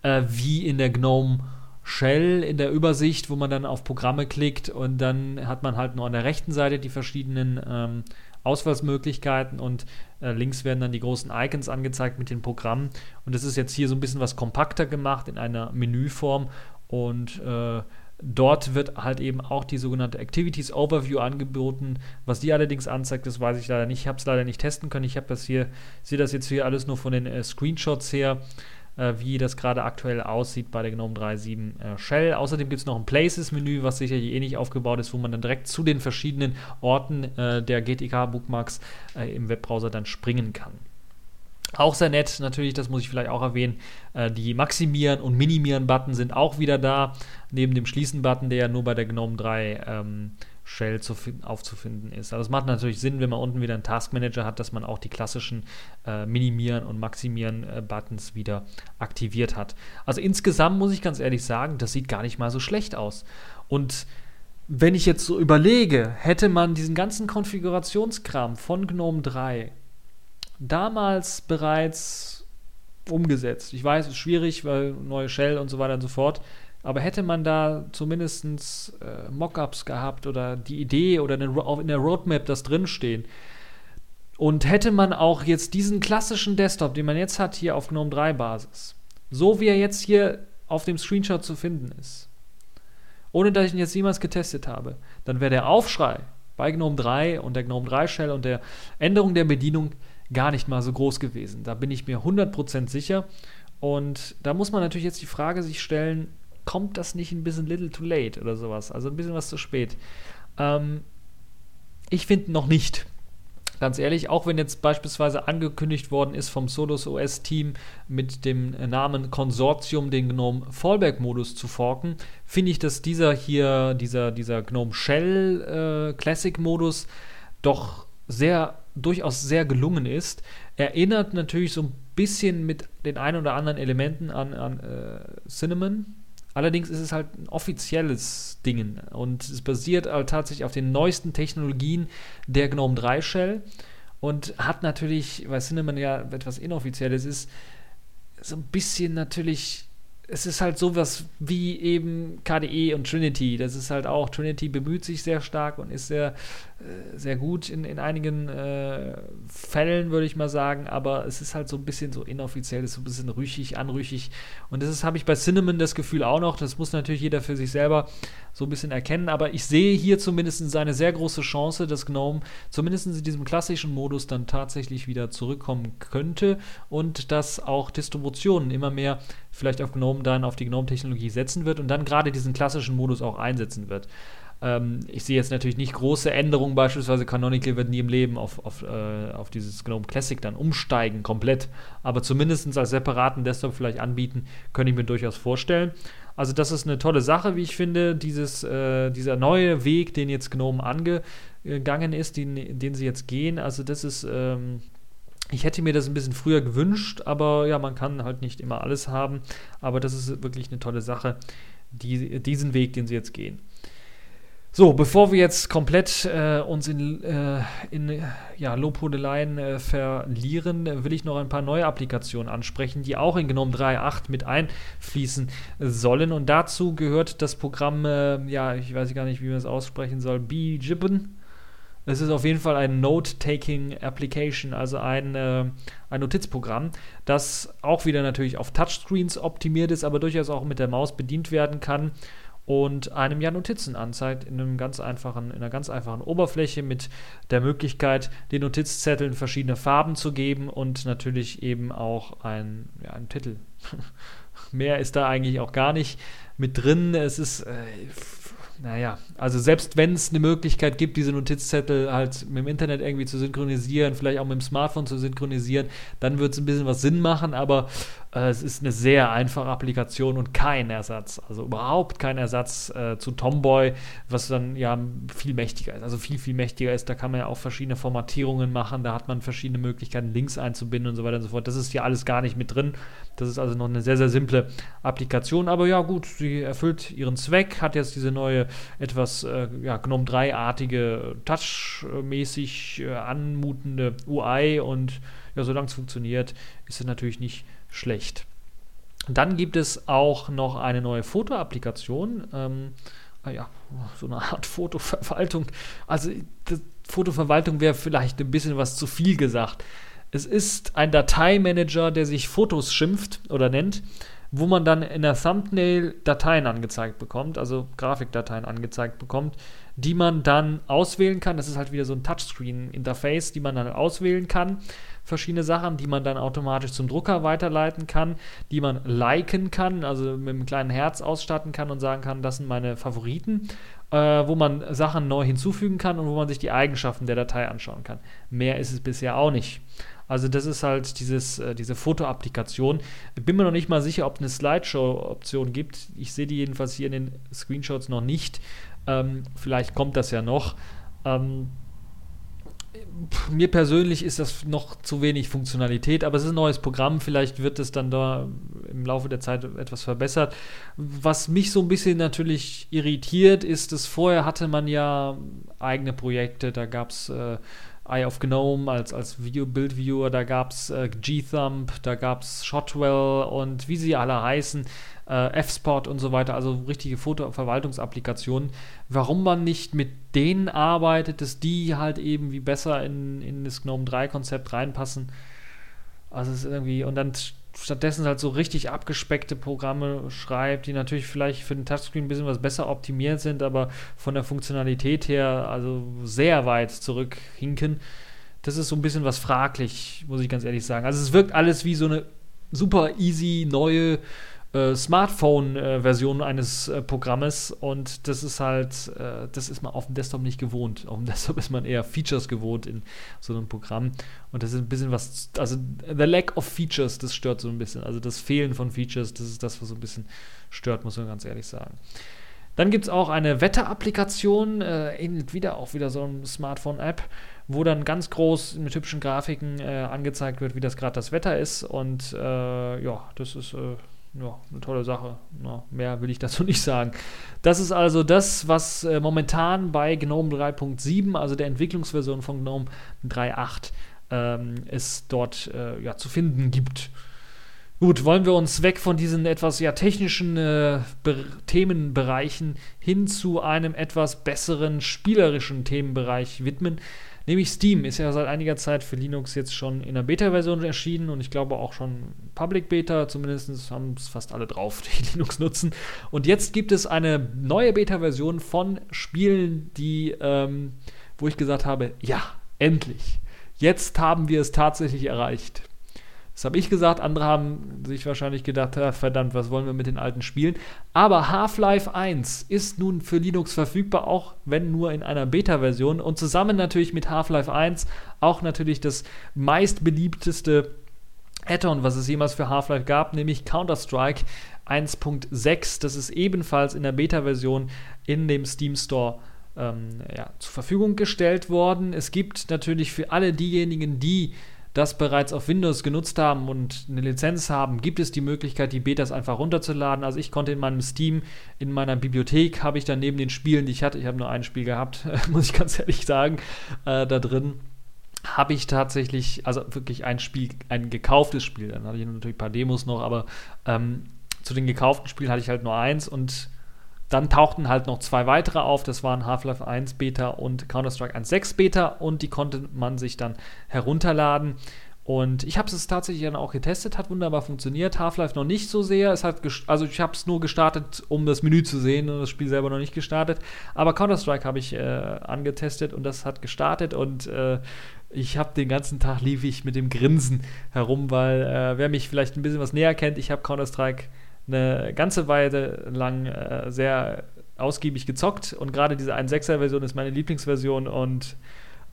äh, wie in der GNOME Shell in der Übersicht, wo man dann auf Programme klickt und dann hat man halt nur an der rechten Seite die verschiedenen ähm, Auswahlmöglichkeiten und äh, links werden dann die großen Icons angezeigt mit den Programmen. Und das ist jetzt hier so ein bisschen was kompakter gemacht in einer Menüform und äh, dort wird halt eben auch die sogenannte Activities Overview angeboten. Was die allerdings anzeigt, das weiß ich leider nicht. Ich habe es leider nicht testen können. Ich habe das hier, sehe das jetzt hier alles nur von den äh, Screenshots her, äh, wie das gerade aktuell aussieht bei der GNOME 3.7 äh, Shell. Außerdem gibt es noch ein Places-Menü, was sicherlich ähnlich eh aufgebaut ist, wo man dann direkt zu den verschiedenen Orten äh, der GTK-Bookmarks äh, im Webbrowser dann springen kann. Auch sehr nett, natürlich, das muss ich vielleicht auch erwähnen, äh, die Maximieren- und Minimieren-Button sind auch wieder da, neben dem Schließen-Button, der ja nur bei der GNOME 3 ähm, Shell zu, aufzufinden ist. Also es macht natürlich Sinn, wenn man unten wieder einen Taskmanager hat, dass man auch die klassischen äh, Minimieren- und Maximieren-Buttons äh, wieder aktiviert hat. Also insgesamt muss ich ganz ehrlich sagen, das sieht gar nicht mal so schlecht aus. Und wenn ich jetzt so überlege, hätte man diesen ganzen Konfigurationskram von GNOME 3 damals bereits umgesetzt. Ich weiß, es ist schwierig, weil neue Shell und so weiter und so fort. Aber hätte man da zumindest äh, Mockups gehabt oder die Idee oder in der Roadmap das drinstehen, Und hätte man auch jetzt diesen klassischen Desktop, den man jetzt hat, hier auf GNOME 3 Basis, so wie er jetzt hier auf dem Screenshot zu finden ist, ohne dass ich ihn jetzt jemals getestet habe, dann wäre der Aufschrei bei GNOME 3 und der GNOME 3 Shell und der Änderung der Bedienung gar nicht mal so groß gewesen. Da bin ich mir 100% sicher. Und da muss man natürlich jetzt die Frage sich stellen, kommt das nicht ein bisschen little too late oder sowas? Also ein bisschen was zu spät. Ähm, ich finde noch nicht. Ganz ehrlich, auch wenn jetzt beispielsweise angekündigt worden ist vom Solos OS Team mit dem Namen Konsortium den GNOME Fallback Modus zu forken, finde ich, dass dieser hier, dieser, dieser GNOME Shell äh, Classic Modus doch sehr, durchaus sehr gelungen ist. Erinnert natürlich so ein bisschen mit den ein oder anderen Elementen an, an äh, Cinnamon, Allerdings ist es halt ein offizielles Ding und es basiert halt tatsächlich auf den neuesten Technologien der GNOME 3 Shell und hat natürlich, weil Cinnamon ja etwas Inoffizielles ist, so ein bisschen natürlich es ist halt sowas wie eben KDE und Trinity. Das ist halt auch, Trinity bemüht sich sehr stark und ist sehr, sehr gut in, in einigen äh, Fällen, würde ich mal sagen, aber es ist halt so ein bisschen so inoffiziell, ist so ein bisschen rüchig, anrüchig. Und das habe ich bei Cinnamon das Gefühl auch noch. Das muss natürlich jeder für sich selber so ein bisschen erkennen, aber ich sehe hier zumindest eine sehr große Chance, dass GNOME zumindest in diesem klassischen Modus dann tatsächlich wieder zurückkommen könnte und dass auch Distributionen immer mehr vielleicht auf GNOME dann auf die GNOME-Technologie setzen wird und dann gerade diesen klassischen Modus auch einsetzen wird. Ähm, ich sehe jetzt natürlich nicht große Änderungen, beispielsweise Canonical wird nie im Leben auf, auf, äh, auf dieses GNOME Classic dann umsteigen, komplett. Aber zumindest als separaten Desktop vielleicht anbieten, könnte ich mir durchaus vorstellen. Also das ist eine tolle Sache, wie ich finde, dieses, äh, dieser neue Weg, den jetzt Gnome angegangen ist, den, den sie jetzt gehen. Also das ist, ähm, ich hätte mir das ein bisschen früher gewünscht, aber ja, man kann halt nicht immer alles haben. Aber das ist wirklich eine tolle Sache, die, diesen Weg, den sie jetzt gehen. So, bevor wir jetzt komplett äh, uns in, äh, in ja, Lobhudeleien äh, verlieren, will ich noch ein paar neue Applikationen ansprechen, die auch in GNOME 3.8 mit einfließen sollen. Und dazu gehört das Programm, äh, ja, ich weiß gar nicht, wie man es aussprechen soll, BGibbon. Es ist auf jeden Fall ein Note-Taking Application, also ein, äh, ein Notizprogramm, das auch wieder natürlich auf Touchscreens optimiert ist, aber durchaus auch mit der Maus bedient werden kann und einem ja Notizen anzeigt in, einem ganz einfachen, in einer ganz einfachen Oberfläche mit der Möglichkeit, den Notizzetteln verschiedene Farben zu geben und natürlich eben auch ein, ja, einen Titel. *laughs* Mehr ist da eigentlich auch gar nicht mit drin. Es ist äh, naja, also selbst wenn es eine Möglichkeit gibt, diese Notizzettel halt mit dem Internet irgendwie zu synchronisieren, vielleicht auch mit dem Smartphone zu synchronisieren, dann wird es ein bisschen was Sinn machen, aber es ist eine sehr einfache Applikation und kein Ersatz, also überhaupt kein Ersatz äh, zu Tomboy, was dann ja viel mächtiger ist, also viel, viel mächtiger ist. Da kann man ja auch verschiedene Formatierungen machen, da hat man verschiedene Möglichkeiten, Links einzubinden und so weiter und so fort. Das ist hier alles gar nicht mit drin. Das ist also noch eine sehr, sehr simple Applikation, aber ja, gut, sie erfüllt ihren Zweck, hat jetzt diese neue, etwas äh, ja, GNOME 3-artige, touchmäßig äh, anmutende UI und ja, solange es funktioniert, ist es natürlich nicht schlecht. Dann gibt es auch noch eine neue Fotoapplikation. Ähm, ah ja, so eine Art *laughs* Fotoverwaltung. Also Fotoverwaltung wäre vielleicht ein bisschen was zu viel gesagt. Es ist ein Dateimanager, der sich Fotos schimpft oder nennt, wo man dann in der Thumbnail Dateien angezeigt bekommt, also Grafikdateien angezeigt bekommt, die man dann auswählen kann. Das ist halt wieder so ein Touchscreen-Interface, die man dann auswählen kann. Verschiedene Sachen, die man dann automatisch zum Drucker weiterleiten kann, die man liken kann, also mit einem kleinen Herz ausstatten kann und sagen kann, das sind meine Favoriten, äh, wo man Sachen neu hinzufügen kann und wo man sich die Eigenschaften der Datei anschauen kann. Mehr ist es bisher auch nicht. Also das ist halt dieses, äh, diese Foto-Applikation. Bin mir noch nicht mal sicher, ob es eine Slideshow-Option gibt. Ich sehe die jedenfalls hier in den Screenshots noch nicht. Ähm, vielleicht kommt das ja noch. Ähm, mir persönlich ist das noch zu wenig Funktionalität, aber es ist ein neues Programm. Vielleicht wird es dann da im Laufe der Zeit etwas verbessert. Was mich so ein bisschen natürlich irritiert, ist, dass vorher hatte man ja eigene Projekte. Da gab es äh, Eye of Gnome als, als Video-Bild-Viewer, da gab es äh, G-Thumb, da gab es Shotwell und wie sie alle heißen. Äh, F-Spot und so weiter, also richtige Fotoverwaltungsapplikationen. Warum man nicht mit denen arbeitet, dass die halt eben wie besser in, in das GNOME 3-Konzept reinpassen. Also es ist irgendwie, und dann stattdessen halt so richtig abgespeckte Programme schreibt, die natürlich vielleicht für den Touchscreen ein bisschen was besser optimiert sind, aber von der Funktionalität her also sehr weit zurückhinken. Das ist so ein bisschen was fraglich, muss ich ganz ehrlich sagen. Also es wirkt alles wie so eine super easy neue Smartphone-Version eines äh, Programmes und das ist halt, äh, das ist man auf dem Desktop nicht gewohnt. Auf dem *laughs* Desktop ist man eher Features gewohnt in so einem Programm und das ist ein bisschen was, also the lack of Features, das stört so ein bisschen. Also das Fehlen von Features, das ist das, was so ein bisschen stört, muss man ganz ehrlich sagen. Dann gibt es auch eine Wetterapplikation, äh, ähnelt wieder auch wieder so eine Smartphone-App, wo dann ganz groß mit hübschen Grafiken äh, angezeigt wird, wie das gerade das Wetter ist. Und äh, ja, das ist äh, ja, eine tolle Sache. Ja, mehr will ich dazu *laughs* nicht sagen. Das ist also das, was äh, momentan bei GNOME 3.7, also der Entwicklungsversion von GNOME 3.8, ähm, es dort äh, ja, zu finden gibt. Gut, wollen wir uns weg von diesen etwas ja technischen äh, Themenbereichen hin zu einem etwas besseren spielerischen Themenbereich widmen. Nämlich Steam ist ja seit einiger Zeit für Linux jetzt schon in der Beta-Version erschienen und ich glaube auch schon Public Beta, zumindest haben es fast alle drauf, *laughs* die Linux nutzen. Und jetzt gibt es eine neue Beta-Version von Spielen, die, ähm, wo ich gesagt habe, ja, endlich. Jetzt haben wir es tatsächlich erreicht. Das habe ich gesagt, andere haben sich wahrscheinlich gedacht, verdammt, was wollen wir mit den alten Spielen? Aber Half-Life 1 ist nun für Linux verfügbar, auch wenn nur in einer Beta-Version und zusammen natürlich mit Half-Life 1 auch natürlich das meistbeliebteste Add-on, was es jemals für Half-Life gab, nämlich Counter-Strike 1.6. Das ist ebenfalls in der Beta-Version in dem Steam Store ähm, ja, zur Verfügung gestellt worden. Es gibt natürlich für alle diejenigen, die das bereits auf Windows genutzt haben und eine Lizenz haben, gibt es die Möglichkeit, die Betas einfach runterzuladen. Also ich konnte in meinem Steam, in meiner Bibliothek, habe ich dann neben den Spielen, die ich hatte, ich habe nur ein Spiel gehabt, *laughs* muss ich ganz ehrlich sagen, äh, da drin habe ich tatsächlich, also wirklich ein Spiel, ein gekauftes Spiel, dann hatte ich natürlich ein paar Demos noch, aber ähm, zu den gekauften Spielen hatte ich halt nur eins und dann tauchten halt noch zwei weitere auf, das waren Half-Life 1 Beta und Counter-Strike 1.6 Beta und die konnte man sich dann herunterladen. Und ich habe es tatsächlich dann auch getestet, hat wunderbar funktioniert. Half-Life noch nicht so sehr. Es hat also ich habe es nur gestartet, um das Menü zu sehen und das Spiel selber noch nicht gestartet. Aber Counter-Strike habe ich äh, angetestet und das hat gestartet und äh, ich habe den ganzen Tag lief ich mit dem Grinsen herum, weil äh, wer mich vielleicht ein bisschen was näher kennt, ich habe Counter-Strike eine ganze Weile lang äh, sehr ausgiebig gezockt und gerade diese 1.6er-Version ist meine Lieblingsversion und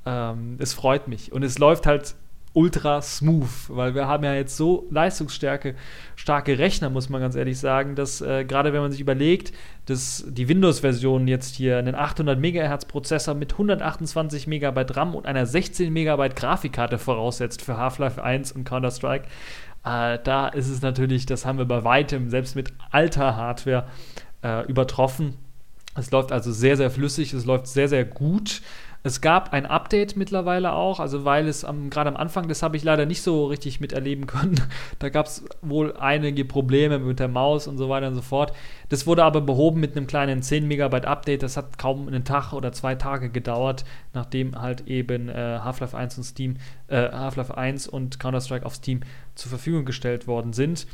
ähm, es freut mich. Und es läuft halt ultra smooth, weil wir haben ja jetzt so leistungsstärke starke Rechner, muss man ganz ehrlich sagen, dass äh, gerade wenn man sich überlegt, dass die Windows-Version jetzt hier einen 800 MHz Prozessor mit 128 MB RAM und einer 16 MB Grafikkarte voraussetzt für Half-Life 1 und Counter-Strike, äh, da ist es natürlich, das haben wir bei weitem, selbst mit alter Hardware, äh, übertroffen. Es läuft also sehr, sehr flüssig, es läuft sehr, sehr gut. Es gab ein Update mittlerweile auch, also weil es gerade am Anfang, das habe ich leider nicht so richtig miterleben *laughs* können. Da gab es wohl einige Probleme mit der Maus und so weiter und so fort. Das wurde aber behoben mit einem kleinen 10 Megabyte Update. Das hat kaum einen Tag oder zwei Tage gedauert, nachdem halt eben äh, Half-Life 1 und Steam, äh, Half-Life 1 und Counter-Strike auf Steam zur Verfügung gestellt worden sind.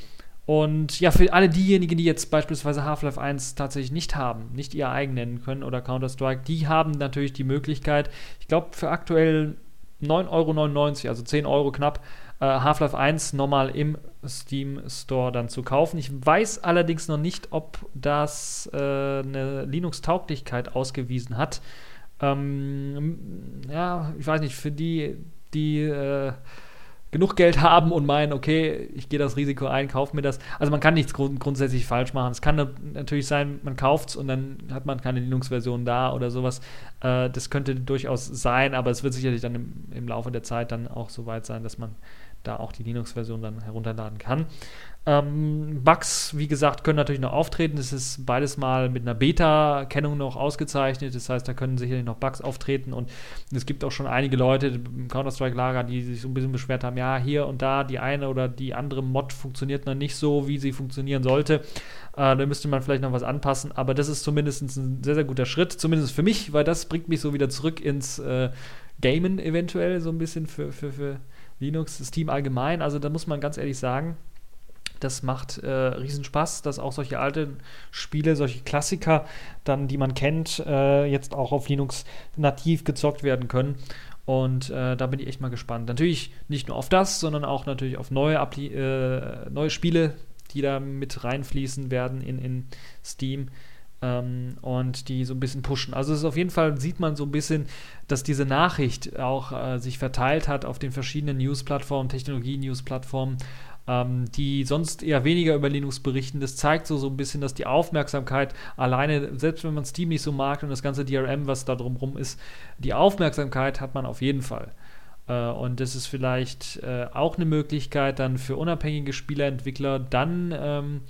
Und ja, für alle diejenigen, die jetzt beispielsweise Half-Life 1 tatsächlich nicht haben, nicht ihr eigen nennen können oder Counter-Strike, die haben natürlich die Möglichkeit, ich glaube für aktuell 9,99 Euro, also 10 Euro knapp, äh, Half-Life 1 nochmal im Steam Store dann zu kaufen. Ich weiß allerdings noch nicht, ob das äh, eine Linux-Tauglichkeit ausgewiesen hat. Ähm, ja, ich weiß nicht, für die, die äh, genug Geld haben und meinen, okay, ich gehe das Risiko ein, kaufe mir das. Also man kann nichts grund grundsätzlich falsch machen. Es kann natürlich sein, man kauft es und dann hat man keine Linux-Version da oder sowas. Äh, das könnte durchaus sein, aber es wird sicherlich dann im, im, Laufe der Zeit dann auch so weit sein, dass man da auch die Linux-Version dann herunterladen kann. Ähm, Bugs, wie gesagt, können natürlich noch auftreten. Es ist beides mal mit einer Beta-Kennung noch ausgezeichnet. Das heißt, da können sicherlich noch Bugs auftreten. Und es gibt auch schon einige Leute im Counter-Strike-Lager, die sich so ein bisschen beschwert haben: ja, hier und da die eine oder die andere Mod funktioniert noch nicht so, wie sie funktionieren sollte. Äh, da müsste man vielleicht noch was anpassen. Aber das ist zumindest ein sehr, sehr guter Schritt. Zumindest für mich, weil das bringt mich so wieder zurück ins äh, Gamen eventuell so ein bisschen für, für, für Linux, das Team allgemein. Also da muss man ganz ehrlich sagen, das macht äh, riesen dass auch solche alten Spiele, solche Klassiker, dann, die man kennt, äh, jetzt auch auf Linux nativ gezockt werden können. Und äh, da bin ich echt mal gespannt. Natürlich nicht nur auf das, sondern auch natürlich auf neue, Appli äh, neue Spiele, die da mit reinfließen werden in, in Steam. Ähm, und die so ein bisschen pushen. Also es ist auf jeden Fall, sieht man so ein bisschen, dass diese Nachricht auch äh, sich verteilt hat auf den verschiedenen News-Plattformen, Technologie-News-Plattformen ähm, die sonst eher weniger über Linux berichten. Das zeigt so, so ein bisschen, dass die Aufmerksamkeit alleine, selbst wenn man Steam nicht so mag und das ganze DRM, was da drumherum ist, die Aufmerksamkeit hat man auf jeden Fall. Äh, und das ist vielleicht äh, auch eine Möglichkeit dann für unabhängige Spieleentwickler dann ähm,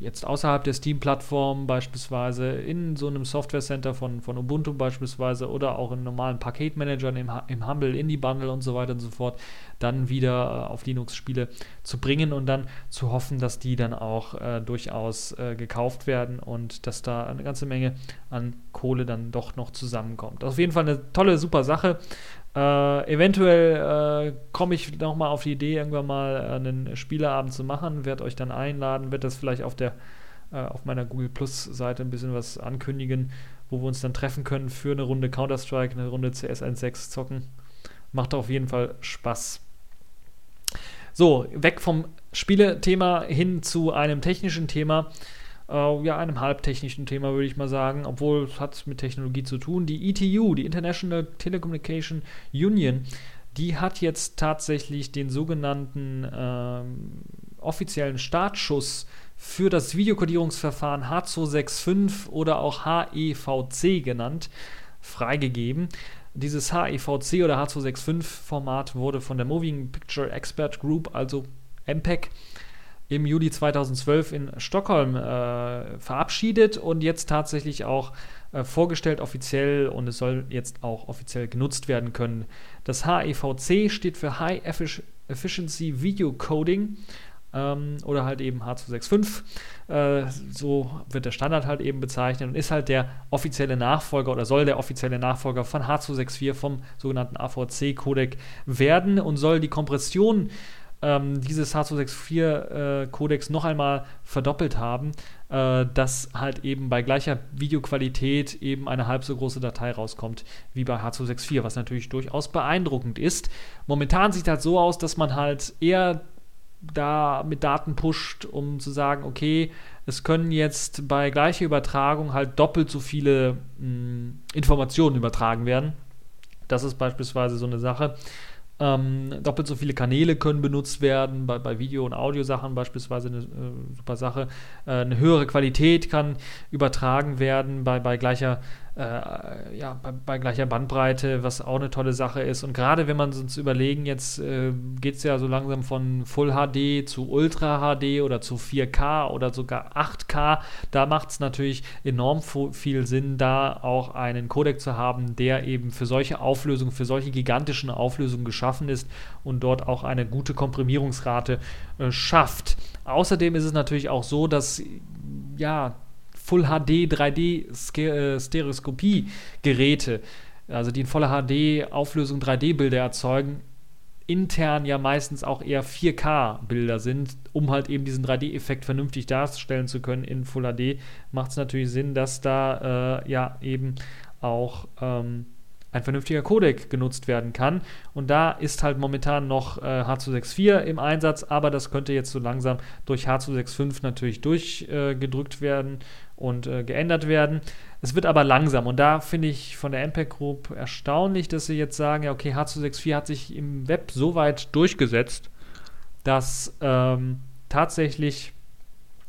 jetzt außerhalb der Steam-Plattform beispielsweise in so einem Software-Center von, von Ubuntu beispielsweise oder auch in normalen Paketmanagern im, im Humble, Indie-Bundle und so weiter und so fort, dann wieder äh, auf Linux-Spiele zu bringen und dann zu hoffen, dass die dann auch äh, durchaus äh, gekauft werden und dass da eine ganze Menge an Kohle dann doch noch zusammenkommt. Auf jeden Fall eine tolle, super Sache. Äh, eventuell äh, komme ich nochmal auf die Idee, irgendwann mal einen Spieleabend zu machen, werde euch dann einladen, werde das vielleicht auf der äh, auf meiner Google Plus Seite ein bisschen was ankündigen, wo wir uns dann treffen können für eine Runde Counter-Strike, eine Runde CS 1.6 zocken. Macht auf jeden Fall Spaß. So, weg vom Spielethema hin zu einem technischen Thema äh, ja, einem halbtechnischen Thema, würde ich mal sagen, obwohl es hat mit Technologie zu tun. Die ETU, die International Telecommunication Union, die hat jetzt tatsächlich den sogenannten ähm, offiziellen Startschuss für das Videokodierungsverfahren H265 oder auch HEVC genannt, freigegeben. Dieses HEVC oder H265-Format wurde von der Moving Picture Expert Group, also MPEG, im Juli 2012 in Stockholm äh, verabschiedet und jetzt tatsächlich auch äh, vorgestellt offiziell und es soll jetzt auch offiziell genutzt werden können. Das HEVC steht für High Efficiency Video Coding ähm, oder halt eben H265. Äh, so wird der Standard halt eben bezeichnet und ist halt der offizielle Nachfolger oder soll der offizielle Nachfolger von H264 vom sogenannten AVC-Codec werden und soll die Kompression ähm, dieses H264-Codex äh, noch einmal verdoppelt haben, äh, dass halt eben bei gleicher Videoqualität eben eine halb so große Datei rauskommt wie bei H264, was natürlich durchaus beeindruckend ist. Momentan sieht halt so aus, dass man halt eher da mit Daten pusht, um zu sagen, okay, es können jetzt bei gleicher Übertragung halt doppelt so viele mh, hm, Informationen übertragen werden. Das ist beispielsweise so eine Sache. Ähm, doppelt so viele Kanäle können benutzt werden, bei, bei Video- und Audiosachen beispielsweise eine äh, super Sache. Äh, eine höhere Qualität kann übertragen werden bei, bei gleicher äh, ja, bei, bei, gleicher Bandbreite, was auch eine tolle Sache ist. Und gerade wenn man uns überlegen, jetzt äh, geht es ja so langsam von Full HD zu Ultra HD oder zu 4K oder sogar 8K, da macht es natürlich enorm viel Sinn, da auch einen Codec zu haben, der eben für solche Auflösungen, für solche gigantischen Auflösungen geschaffen ist und dort auch eine gute Komprimierungsrate äh, schafft. Außerdem ist es natürlich auch so, dass ja, Full HD 3D äh, Stereoskopie Geräte, also die in voller HD Auflösung 3D Bilder erzeugen, intern ja meistens auch eher 4K Bilder sind, um halt eben diesen 3D Effekt vernünftig darstellen zu können in Full HD, macht es natürlich Sinn, dass da äh, ja eben auch ähm, ein vernünftiger Codec genutzt werden kann. Und da ist halt momentan noch äh, H264 im Einsatz, aber das könnte jetzt so langsam durch H265 natürlich durchgedrückt äh, werden und äh, geändert werden. Es wird aber langsam und da finde ich von der MPEG Group erstaunlich, dass sie jetzt sagen, ja okay, H264 hat sich im Web so weit durchgesetzt, dass ähm, tatsächlich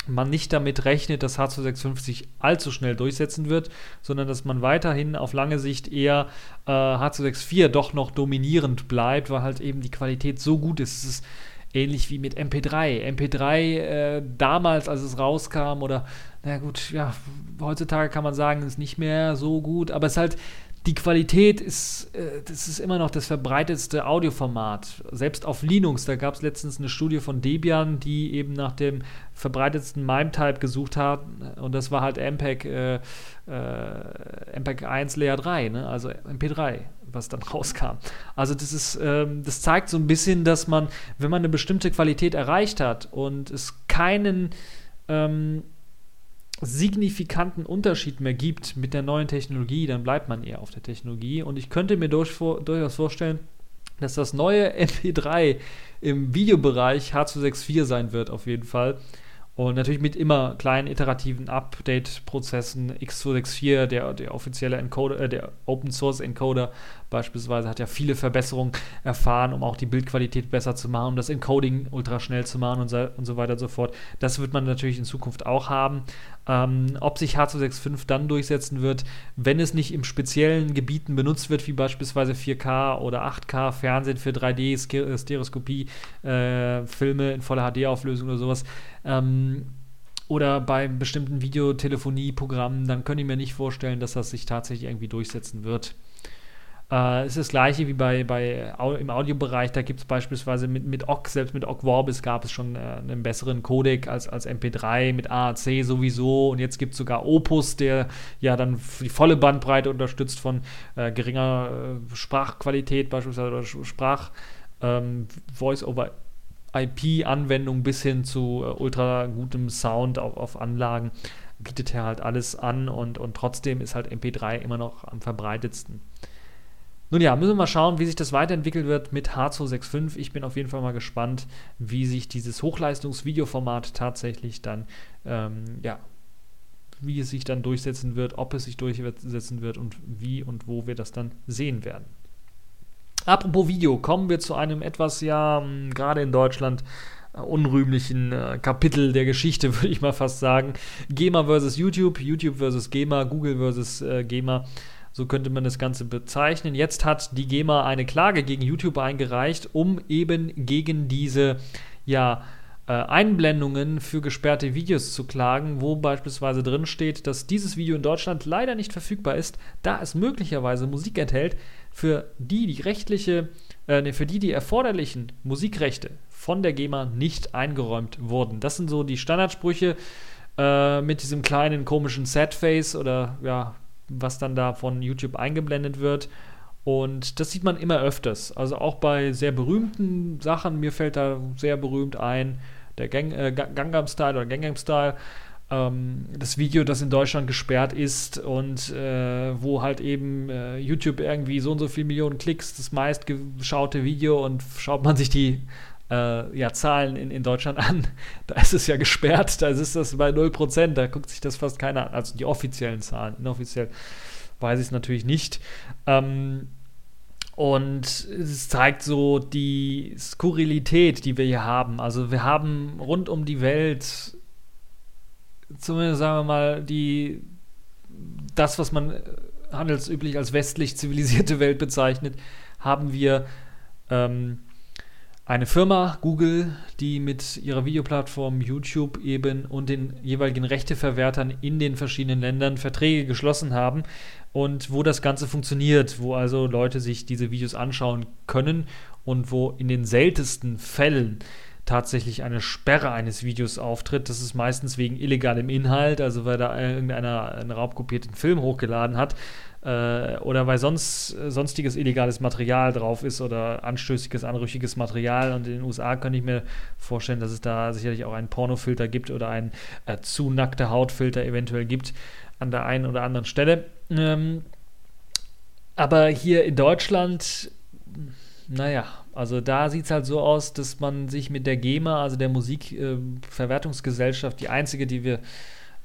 man nicht damit rechnet, dass H265 allzu schnell durchsetzen wird, sondern dass man weiterhin auf lange Sicht eher äh, H264 doch noch dominierend bleibt, weil halt eben die Qualität so gut ist. Es ist ähnlich wie mit MP3. MP3 äh, damals, als es rauskam, oder na gut, ja, heutzutage kann man sagen, ist nicht mehr so gut, aber es ist halt die Qualität ist, äh, das ist immer noch das verbreitetste Audioformat. Selbst auf Linux, da gab es letztens eine Studie von Debian, die eben nach dem verbreitetsten MIME-Type gesucht hat. Und das war halt MPEG, äh, äh, MPEG 1 Layer 3, ne? also MP3, was dann *laughs* rauskam. Also das ist, ähm, das zeigt so ein bisschen, dass man, wenn man eine bestimmte Qualität erreicht hat und es keinen ähm, signifikanten Unterschied mehr gibt mit der neuen Technologie, dann bleibt man eher auf der Technologie. Und ich könnte mir durch, vor, durchaus vorstellen, dass das neue *laughs* MP3 im Videobereich H264 sein wird, auf jeden Fall. Und natürlich mit immer kleinen iterativen Update-Prozessen. X264, der, der offizielle Encoder, äh, der Open Source Encoder beispielsweise, hat ja viele Verbesserungen erfahren, um auch die Bildqualität besser zu machen, um das Encoding ultra schnell zu machen und so, und so weiter und so fort. Das wird man natürlich in Zukunft auch haben. Ähm, ob sich H265 dann durchsetzen wird, wenn es nicht im speziellen Gebieten benutzt wird, wie beispielsweise 4K oder 8K, Fernsehen für 3D, Stereoskopie, äh, Filme in voller HD-Auflösung oder sowas. Ähm, oder bei bestimmten Videotelefonie-Programmen, dann könnte ich mir nicht vorstellen, dass das sich tatsächlich irgendwie durchsetzen wird. Äh, es ist das gleiche wie bei, bei im Audiobereich, da gibt es beispielsweise mit, mit OGG, selbst mit OGG Vorbis gab es schon äh, einen besseren Codec als, als MP3, mit AAC sowieso und jetzt gibt es sogar Opus, der ja dann die volle Bandbreite unterstützt von äh, geringer äh, Sprachqualität beispielsweise oder Sprach ähm, Voice over IP-Anwendung bis hin zu äh, ultra gutem Sound auf, auf Anlagen bietet er halt alles an und, und trotzdem ist halt MP3 immer noch am verbreitetsten. Nun ja, müssen wir mal schauen, wie sich das weiterentwickelt wird mit H265. Ich bin auf jeden Fall mal gespannt, wie sich dieses Hochleistungs-Videoformat tatsächlich dann, ähm, ja, wie es sich dann durchsetzen wird, ob es sich durchsetzen wird und wie und wo wir das dann sehen werden. Apropos Video, kommen wir zu einem etwas, ja, hm, gerade in Deutschland äh, unrühmlichen äh, Kapitel der Geschichte, *laughs* würde ich mal fast sagen. GEMA versus YouTube, YouTube versus GEMA, Google versus äh, GEMA. So könnte man das Ganze bezeichnen. Jetzt hat die GEMA eine Klage gegen YouTube eingereicht, um eben gegen diese ja, äh, Einblendungen für gesperrte Videos zu klagen, wo beispielsweise drin steht, dass dieses Video in Deutschland leider nicht verfügbar ist, da es möglicherweise Musik enthält, für die die rechtliche, äh, für die die erforderlichen Musikrechte von der GEMA nicht eingeräumt wurden. Das sind so die Standardsprüche äh, mit diesem kleinen komischen Setface oder ja, was dann da von YouTube eingeblendet wird. Und das sieht man immer öfters. Also auch bei sehr berühmten Sachen. Mir fällt da sehr berühmt ein, der Gang, äh, Gangnam Style oder Gangnam Style. Ähm, das Video, das in Deutschland gesperrt ist und äh, wo halt eben äh, YouTube irgendwie so und so viele Millionen Klicks, das meistgeschaute Video und schaut man sich die äh, ja, Zahlen in, in Deutschland an, *laughs* da ist es ja gesperrt, da ist das bei 0%, da guckt sich das fast keiner an. Also die offiziellen Zahlen, inoffiziell weiß ich es natürlich nicht. Ähm, und es zeigt so die Skurrilität, die wir hier haben. Also wir haben rund um die Welt, zumindest sagen wir mal, die, das, was man handelsüblich als westlich zivilisierte Welt bezeichnet, haben wir ähm, eine Firma, Google, die mit ihrer Videoplattform YouTube eben und den jeweiligen Rechteverwertern in den verschiedenen Ländern Verträge geschlossen haben und wo das Ganze funktioniert, wo also Leute sich diese Videos anschauen können und wo in den seltensten Fällen tatsächlich eine Sperre eines Videos auftritt. Das ist meistens wegen illegalem Inhalt, also weil da irgendeiner einen raubkopierten Film hochgeladen hat äh, oder weil sonst äh, sonstiges illegales Material drauf ist oder anstößiges, anrüchiges Material. Und in den USA könnte ich mir vorstellen, dass es da sicherlich auch einen Pornofilter gibt oder einen äh, zu nackte Hautfilter eventuell gibt an der einen oder anderen Stelle. Ähm, aber hier in Deutschland, naja, also da sieht es halt so aus, dass man sich mit der GEMA, also der Musikverwertungsgesellschaft, äh, die einzige, die wir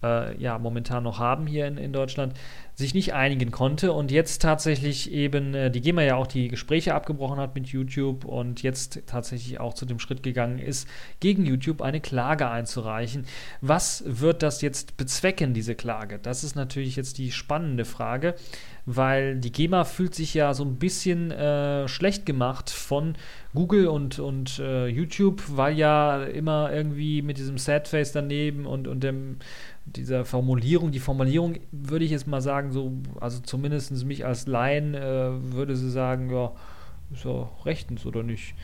äh, ja momentan noch haben hier in, in Deutschland, sich nicht einigen konnte und jetzt tatsächlich eben äh, die GEMA ja auch die Gespräche abgebrochen hat mit YouTube und jetzt tatsächlich auch zu dem Schritt gegangen ist, gegen YouTube eine Klage einzureichen. Was wird das jetzt bezwecken, diese Klage? Das ist natürlich jetzt die spannende Frage, weil die GEMA fühlt sich ja so ein bisschen äh, schlecht gemacht von Google und, und äh, YouTube, weil ja immer irgendwie mit diesem Sadface daneben und, und dem dieser Formulierung, die Formulierung würde ich jetzt mal sagen, so, also zumindest mich als Laien äh, würde sie sagen, ja, ist ja rechtens oder nicht.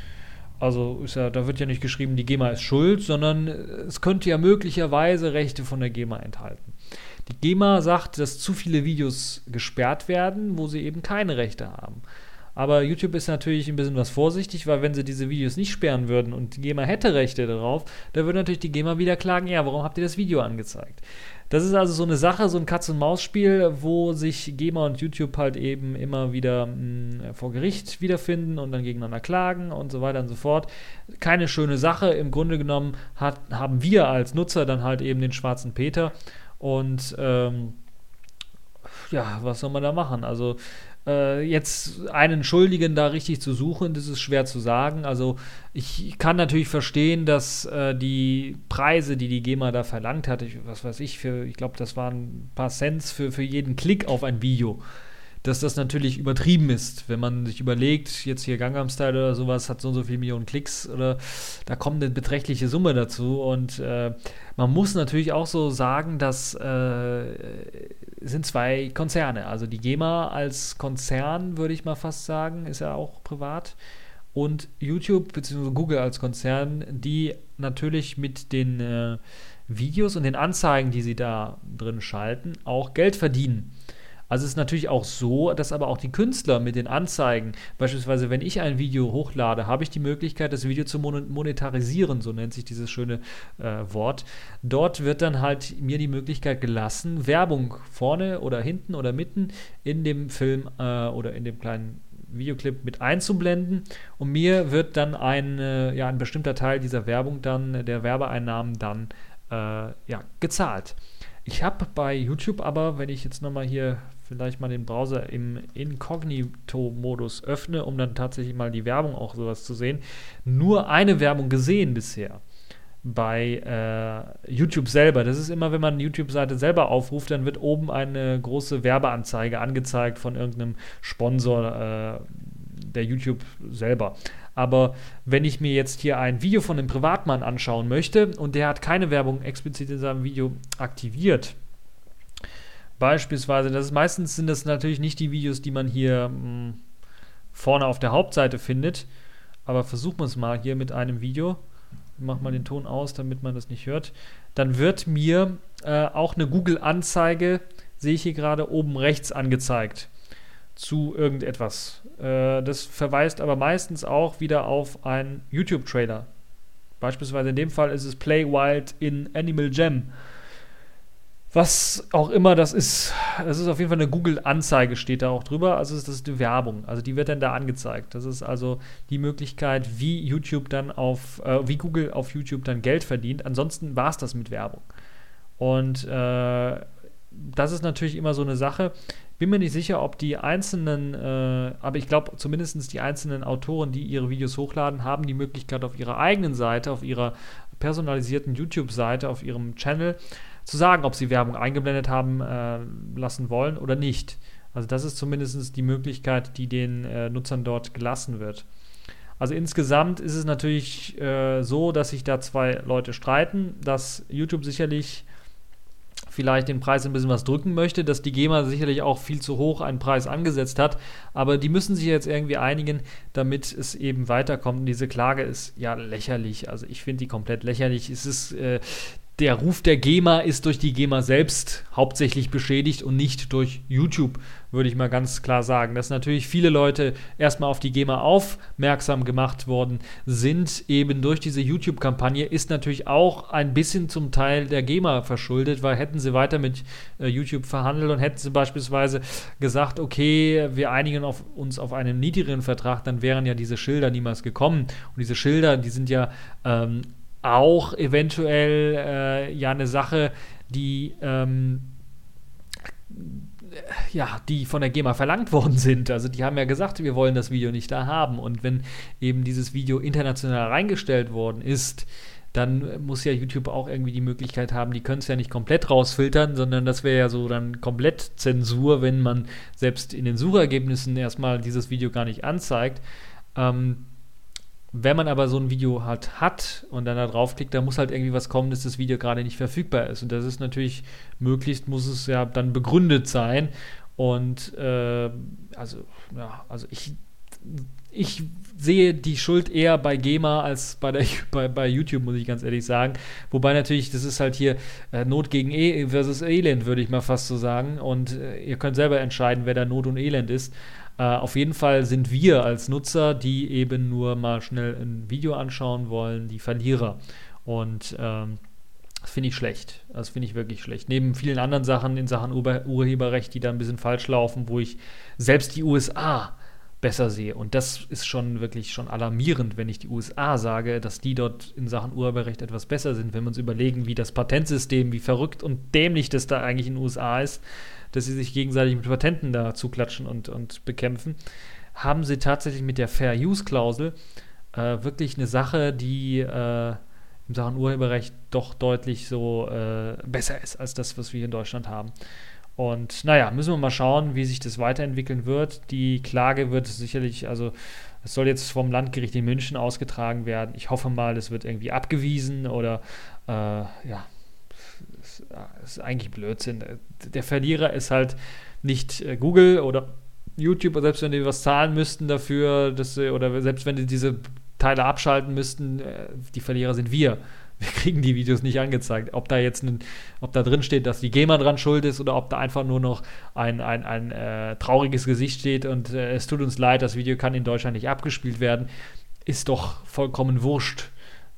Also ist ja, da wird ja nicht geschrieben, die GEMA ist schuld, sondern es könnte ja möglicherweise Rechte von der GEMA enthalten. Die GEMA sagt, dass zu viele Videos gesperrt werden, wo sie eben keine Rechte haben. Aber YouTube ist natürlich ein bisschen was vorsichtig, weil wenn sie diese Videos nicht sperren würden und die GEMA hätte Rechte darauf, dann würde natürlich die GEMA wieder klagen, ja, warum habt ihr das Video angezeigt? Das ist also so eine Sache, so ein Katz-und-Maus-Spiel, wo sich GEMA und YouTube halt eben immer wieder mh, hm, vor Gericht wiederfinden und dann gegeneinander klagen und so weiter und so fort. Keine schöne Sache. Im Grunde genommen hat, haben wir als Nutzer dann halt eben den schwarzen Peter und ähm, ja, was soll man da machen? Also äh, jetzt einen Schuldigen da richtig zu suchen, das ist schwer zu sagen. Also ich kann natürlich verstehen, dass äh, die Preise, die die GEMA da verlangt hat, ich, was weiß ich, für, ich glaube, das waren ein paar Cents für, für jeden Klick auf ein Video dass das natürlich übertrieben ist. Wenn man sich überlegt, jetzt hier Gangnam Style oder sowas hat so und so viele Millionen Klicks oder da kommt eine beträchtliche Summe dazu und äh, man muss natürlich auch so sagen, dass äh, sind zwei Konzerne. Also die GEMA als Konzern, würde ich mal fast sagen, ist ja auch privat. Und YouTube bzw. Google als Konzern, die natürlich mit den äh, Videos und den Anzeigen, die sie da drin schalten, auch Geld verdienen. Also es ist natürlich auch so, dass aber auch die Künstler mit den Anzeigen, beispielsweise wenn ich ein Video hochlade, habe ich die Möglichkeit, das Video zu monetarisieren, so nennt sich dieses schöne äh, Wort. Dort wird dann halt mir die Möglichkeit gelassen, Werbung vorne oder hinten oder mitten in dem Film äh, oder in dem kleinen Videoclip mit einzublenden und mir wird dann ein, äh, ja, ein bestimmter Teil dieser Werbung dann, der Werbeeinnahmen dann äh, ja, gezahlt. Ich habe bei YouTube aber, wenn ich jetzt nochmal hier vielleicht mal den Browser im Inkognito-Modus öffne, um dann tatsächlich mal die Werbung auch sowas zu sehen, nur eine Werbung gesehen bisher bei äh, YouTube selber. Das ist immer, wenn man YouTube-Seite selber aufruft, dann wird oben eine große Werbeanzeige angezeigt von irgendeinem Sponsor äh, der YouTube selber. Aber wenn ich mir jetzt hier ein Video von einem Privatmann anschauen möchte und der hat keine Werbung explizit in seinem Video aktiviert, beispielsweise, das ist meistens sind das natürlich nicht die Videos, die man hier mh, hm, vorne auf der Hauptseite findet, aber versuchen wir es mal hier mit einem Video. Ich mache mal den Ton aus, damit man das nicht hört. Dann wird mir äh, auch eine Google-Anzeige, sehe ich hier gerade oben rechts angezeigt zu irgendetwas. Äh, das verweist aber meistens auch wieder auf einen YouTube-Trailer. Beispielsweise in dem Fall ist es Play Wild in Animal Jam. Was auch immer das ist. Das ist auf jeden Fall eine Google-Anzeige, steht da auch drüber. Also das ist die Werbung. Also die wird dann da angezeigt. Das ist also die Möglichkeit, wie YouTube dann auf, äh, wie Google auf YouTube dann Geld verdient. Ansonsten war es das mit Werbung. Und äh, das ist natürlich immer so eine Sache. Bin mir nicht sicher, ob die einzelnen, äh, aber ich glaube zumindest die einzelnen Autoren, die ihre Videos hochladen, haben die Möglichkeit auf ihrer eigenen Seite, auf ihrer personalisierten YouTube-Seite, auf ihrem Channel zu sagen, ob sie Werbung eingeblendet haben äh, lassen wollen oder nicht. Also das ist zumindest die Möglichkeit, die den äh, Nutzern dort gelassen wird. Also insgesamt ist es natürlich äh, so, dass sich da zwei Leute streiten, dass YouTube sicherlich vielleicht den Preis ein bisschen was drücken möchte, dass die GEMA sicherlich auch viel zu hoch einen Preis angesetzt hat, aber die müssen sich jetzt irgendwie einigen, damit es eben weiterkommt. Und diese Klage ist ja lächerlich. Also ich finde die komplett lächerlich. Es ist äh, der Ruf der GEMA ist durch die GEMA selbst hauptsächlich beschädigt und nicht durch YouTube, würde ich mal ganz klar sagen. Dass natürlich viele Leute erstmal auf die GEMA aufmerksam gemacht worden sind, eben durch diese YouTube-Kampagne, ist natürlich auch ein bisschen zum Teil der GEMA verschuldet, weil hätten sie weiter mit äh, YouTube verhandelt und hätten sie beispielsweise gesagt, okay, wir einigen auf, uns auf einen niedrigeren Vertrag, dann wären ja diese Schilder niemals gekommen. Und diese Schilder, die sind ja ähm, auch eventuell äh, ja eine Sache, die ähm, ja, die von der GEMA verlangt worden sind. Also die haben ja gesagt, wir wollen das Video nicht da haben. Und wenn eben dieses Video international reingestellt worden ist, dann muss ja YouTube auch irgendwie die Möglichkeit haben, die können es ja nicht komplett rausfiltern, sondern das wäre ja so dann komplett Zensur, wenn man selbst in den Suchergebnissen erstmal dieses Video gar nicht anzeigt. Ähm, wenn man aber so ein Video halt hat und dann da draufklickt, dann muss halt irgendwie was kommen, dass das Video gerade nicht verfügbar ist. Und das ist natürlich, möglichst muss es ja dann begründet sein. Und äh, also, ja, also ich, ich sehe die Schuld eher bei GEMA als bei, der, *laughs* bei, bei YouTube, muss ich ganz ehrlich sagen. Wobei natürlich, das ist halt hier äh, Not gegen E versus Elend, würde ich mal fast so sagen. Und äh, ihr könnt selber entscheiden, wer da Not und Elend ist. Äh, auf jeden Fall sind wir als Nutzer, die eben nur mal schnell ein Video anschauen wollen, die Verlierer. Und ähm, das finde ich schlecht. Das finde ich wirklich schlecht. Neben vielen anderen Sachen in Sachen Ur Urheberrecht, die da ein bisschen falsch laufen, wo ich selbst die USA besser sehe. Und das ist schon wirklich schon alarmierend, wenn ich die USA sage, dass die dort in Sachen Urheberrecht etwas besser sind, wenn wir uns überlegen, wie das Patentsystem, wie verrückt und dämlich das da eigentlich in den USA ist dass sie sich gegenseitig mit Patenten da zuklatschen und, und bekämpfen, haben sie tatsächlich mit der Fair Use Klausel äh, wirklich eine Sache, die äh, in Sachen Urheberrecht doch deutlich so äh, besser ist als das, was wir hier in Deutschland haben. Und naja, müssen wir mal schauen, wie sich das weiterentwickeln wird. Die Klage wird sicherlich, also es soll jetzt vom Landgericht in München ausgetragen werden. Ich hoffe mal, es wird irgendwie abgewiesen oder äh, ja, das ist eigentlich Blödsinn. Der Verlierer ist halt nicht äh, Google oder YouTube, selbst wenn die was zahlen müssten dafür, dass sie, oder selbst wenn die diese Teile abschalten müssten, äh, die Verlierer sind wir. Wir kriegen die Videos nicht angezeigt. Ob da jetzt ein, ob da drin steht, dass die GEMA dran schuld ist oder ob da einfach nur noch ein, ein, ein äh, trauriges Gesicht steht und äh, es tut uns leid, das Video kann in Deutschland nicht abgespielt werden, ist doch vollkommen wurscht.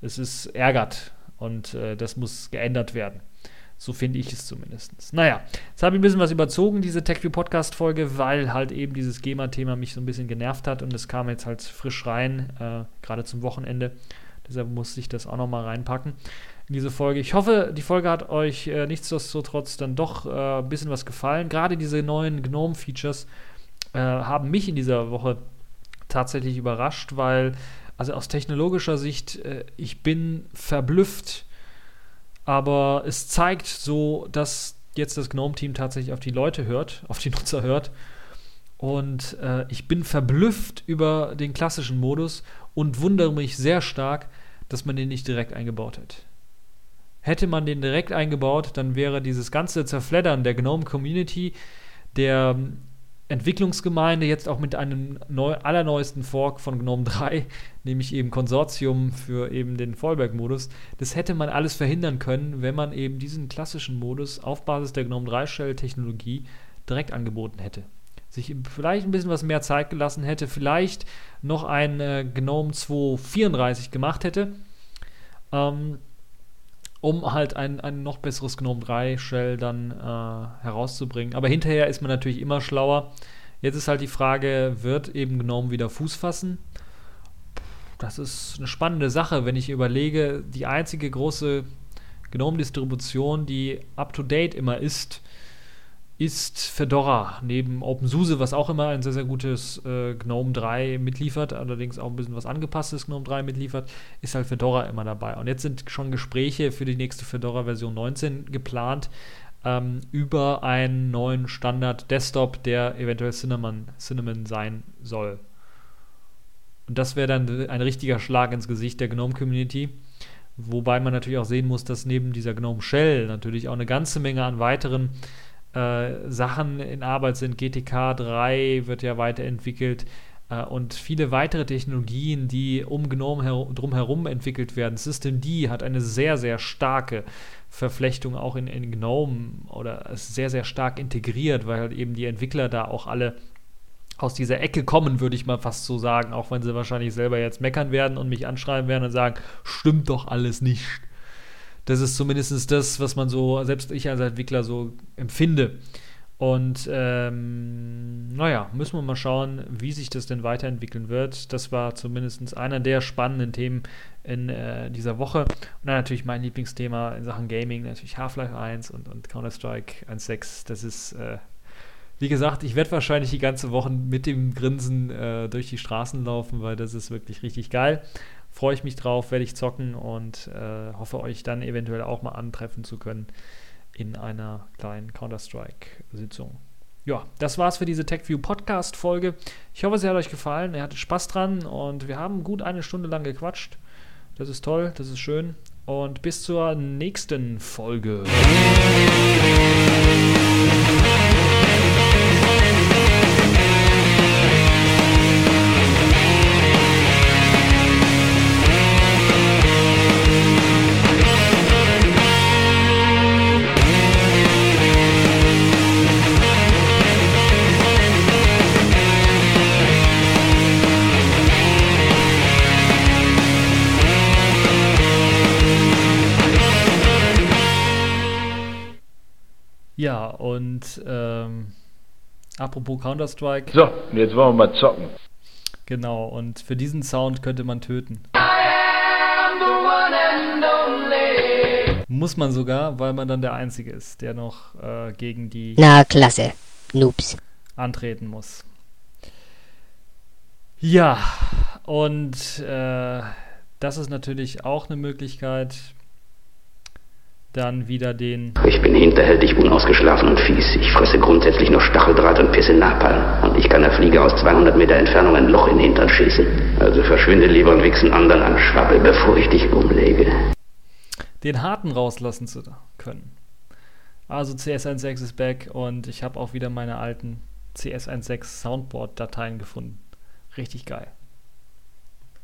Es ist ärgert und äh, das muss geändert werden. So finde ich es zumindest. Naja, jetzt habe ich ein bisschen was überzogen, diese TechView Podcast-Folge, weil halt eben dieses GEMA-Thema mich so ein bisschen genervt hat und es kam jetzt halt frisch rein, äh, gerade zum Wochenende. Deshalb musste ich das auch nochmal reinpacken in diese Folge. Ich hoffe, die Folge hat euch äh, nichtsdestotrotz dann doch äh, ein bisschen was gefallen. Gerade diese neuen GNOME-Features äh, haben mich in dieser Woche tatsächlich überrascht, weil, also aus technologischer Sicht, äh, ich bin verblüfft aber es zeigt so, dass jetzt das GNOME-Team tatsächlich auf die Leute hört, auf die Nutzer hört. Und äh, ich bin verblüfft über den klassischen Modus und wundere mich sehr stark, dass man den nicht direkt eingebaut hat. Hätte man den direkt eingebaut, dann wäre dieses ganze Zerfleddern der GNOME-Community, der Entwicklungsgemeinde jetzt auch mit einem neu, allerneuesten Fork von GNOME 3, *laughs* nämlich eben Konsortium für eben den Fallback-Modus. Das hätte man alles verhindern können, wenn man eben diesen klassischen Modus auf Basis der GNOME 3 Shell-Technologie direkt angeboten hätte. Sich vielleicht ein bisschen was mehr Zeit gelassen hätte, vielleicht noch ein äh, GNOME 234 gemacht hätte. Ähm, um halt ein, ein noch besseres GNOME 3 Shell dann äh, herauszubringen. Aber hinterher ist man natürlich immer schlauer. Jetzt ist halt die Frage, wird eben GNOME wieder Fuß fassen? Das ist eine spannende Sache, wenn ich überlege, die einzige große GNOME-Distribution, die up-to-date immer ist, ist Fedora. Neben OpenSUSE, was auch immer ein sehr, sehr gutes äh, GNOME 3 mitliefert, allerdings auch ein bisschen was angepasstes GNOME 3 mitliefert, ist halt Fedora immer dabei. Und jetzt sind schon Gespräche für die nächste Fedora Version 19 geplant ähm, über einen neuen Standard Desktop, der eventuell Cinnamon, Cinnamon sein soll. Und das wäre dann ein richtiger Schlag ins Gesicht der GNOME Community. Wobei man natürlich auch sehen muss, dass neben dieser GNOME Shell natürlich auch eine ganze Menge an weiteren äh, Sachen in Arbeit sind. GTK 3 wird ja weiterentwickelt äh, und viele weitere Technologien, die um GNOME her drumherum entwickelt werden. System D hat eine sehr, sehr starke Verflechtung auch in, in GNOME oder ist sehr, sehr stark integriert, weil halt eben die Entwickler da auch alle aus dieser Ecke kommen, würde ich mal fast so sagen, auch wenn sie wahrscheinlich selber jetzt meckern werden und mich anschreiben werden und sagen, stimmt doch alles nicht. Das ist zumindest das, was man so, selbst ich als Entwickler so empfinde. Und ähm, naja, müssen wir mal schauen, wie sich das denn weiterentwickeln wird. Das war zumindest einer der spannenden Themen in äh, dieser Woche. Und dann natürlich mein Lieblingsthema in Sachen Gaming, natürlich Half-Life 1 und, und Counter-Strike 1.6. Das ist, äh, wie gesagt, ich werde wahrscheinlich die ganze Woche mit dem Grinsen äh, durch die Straßen laufen, weil das ist wirklich richtig geil. Freue ich mich drauf, werde ich zocken und äh, hoffe euch dann eventuell auch mal antreffen zu können in einer kleinen Counter-Strike-Sitzung. Ja, das war's für diese TechView Podcast-Folge. Ich hoffe, sie hat euch gefallen. Ihr hattet Spaß dran und wir haben gut eine Stunde lang gequatscht. Das ist toll, das ist schön. Und bis zur nächsten Folge. Und ähm, apropos Counter-Strike. So, jetzt wollen wir mal zocken. Genau, und für diesen Sound könnte man töten. Muss man sogar, weil man dann der Einzige ist, der noch äh, gegen die Na, klasse. Noobs. antreten muss. Ja, und äh, das ist natürlich auch eine Möglichkeit, dann wieder den Ich bin hinterhältig, unausgeschlafen und fies. Ich fresse grundsätzlich nur Stacheldraht und pisse Napalm. Und ich kann der Fliege aus 200 Meter Entfernung ein Loch in den Hintern schießen. Also verschwinde lieber und wichsen anderen an Schwabbel, bevor ich dich umlege. den harten rauslassen zu können. Also CS16 ist back und ich habe auch wieder meine alten CS16 Soundboard-Dateien gefunden. Richtig geil.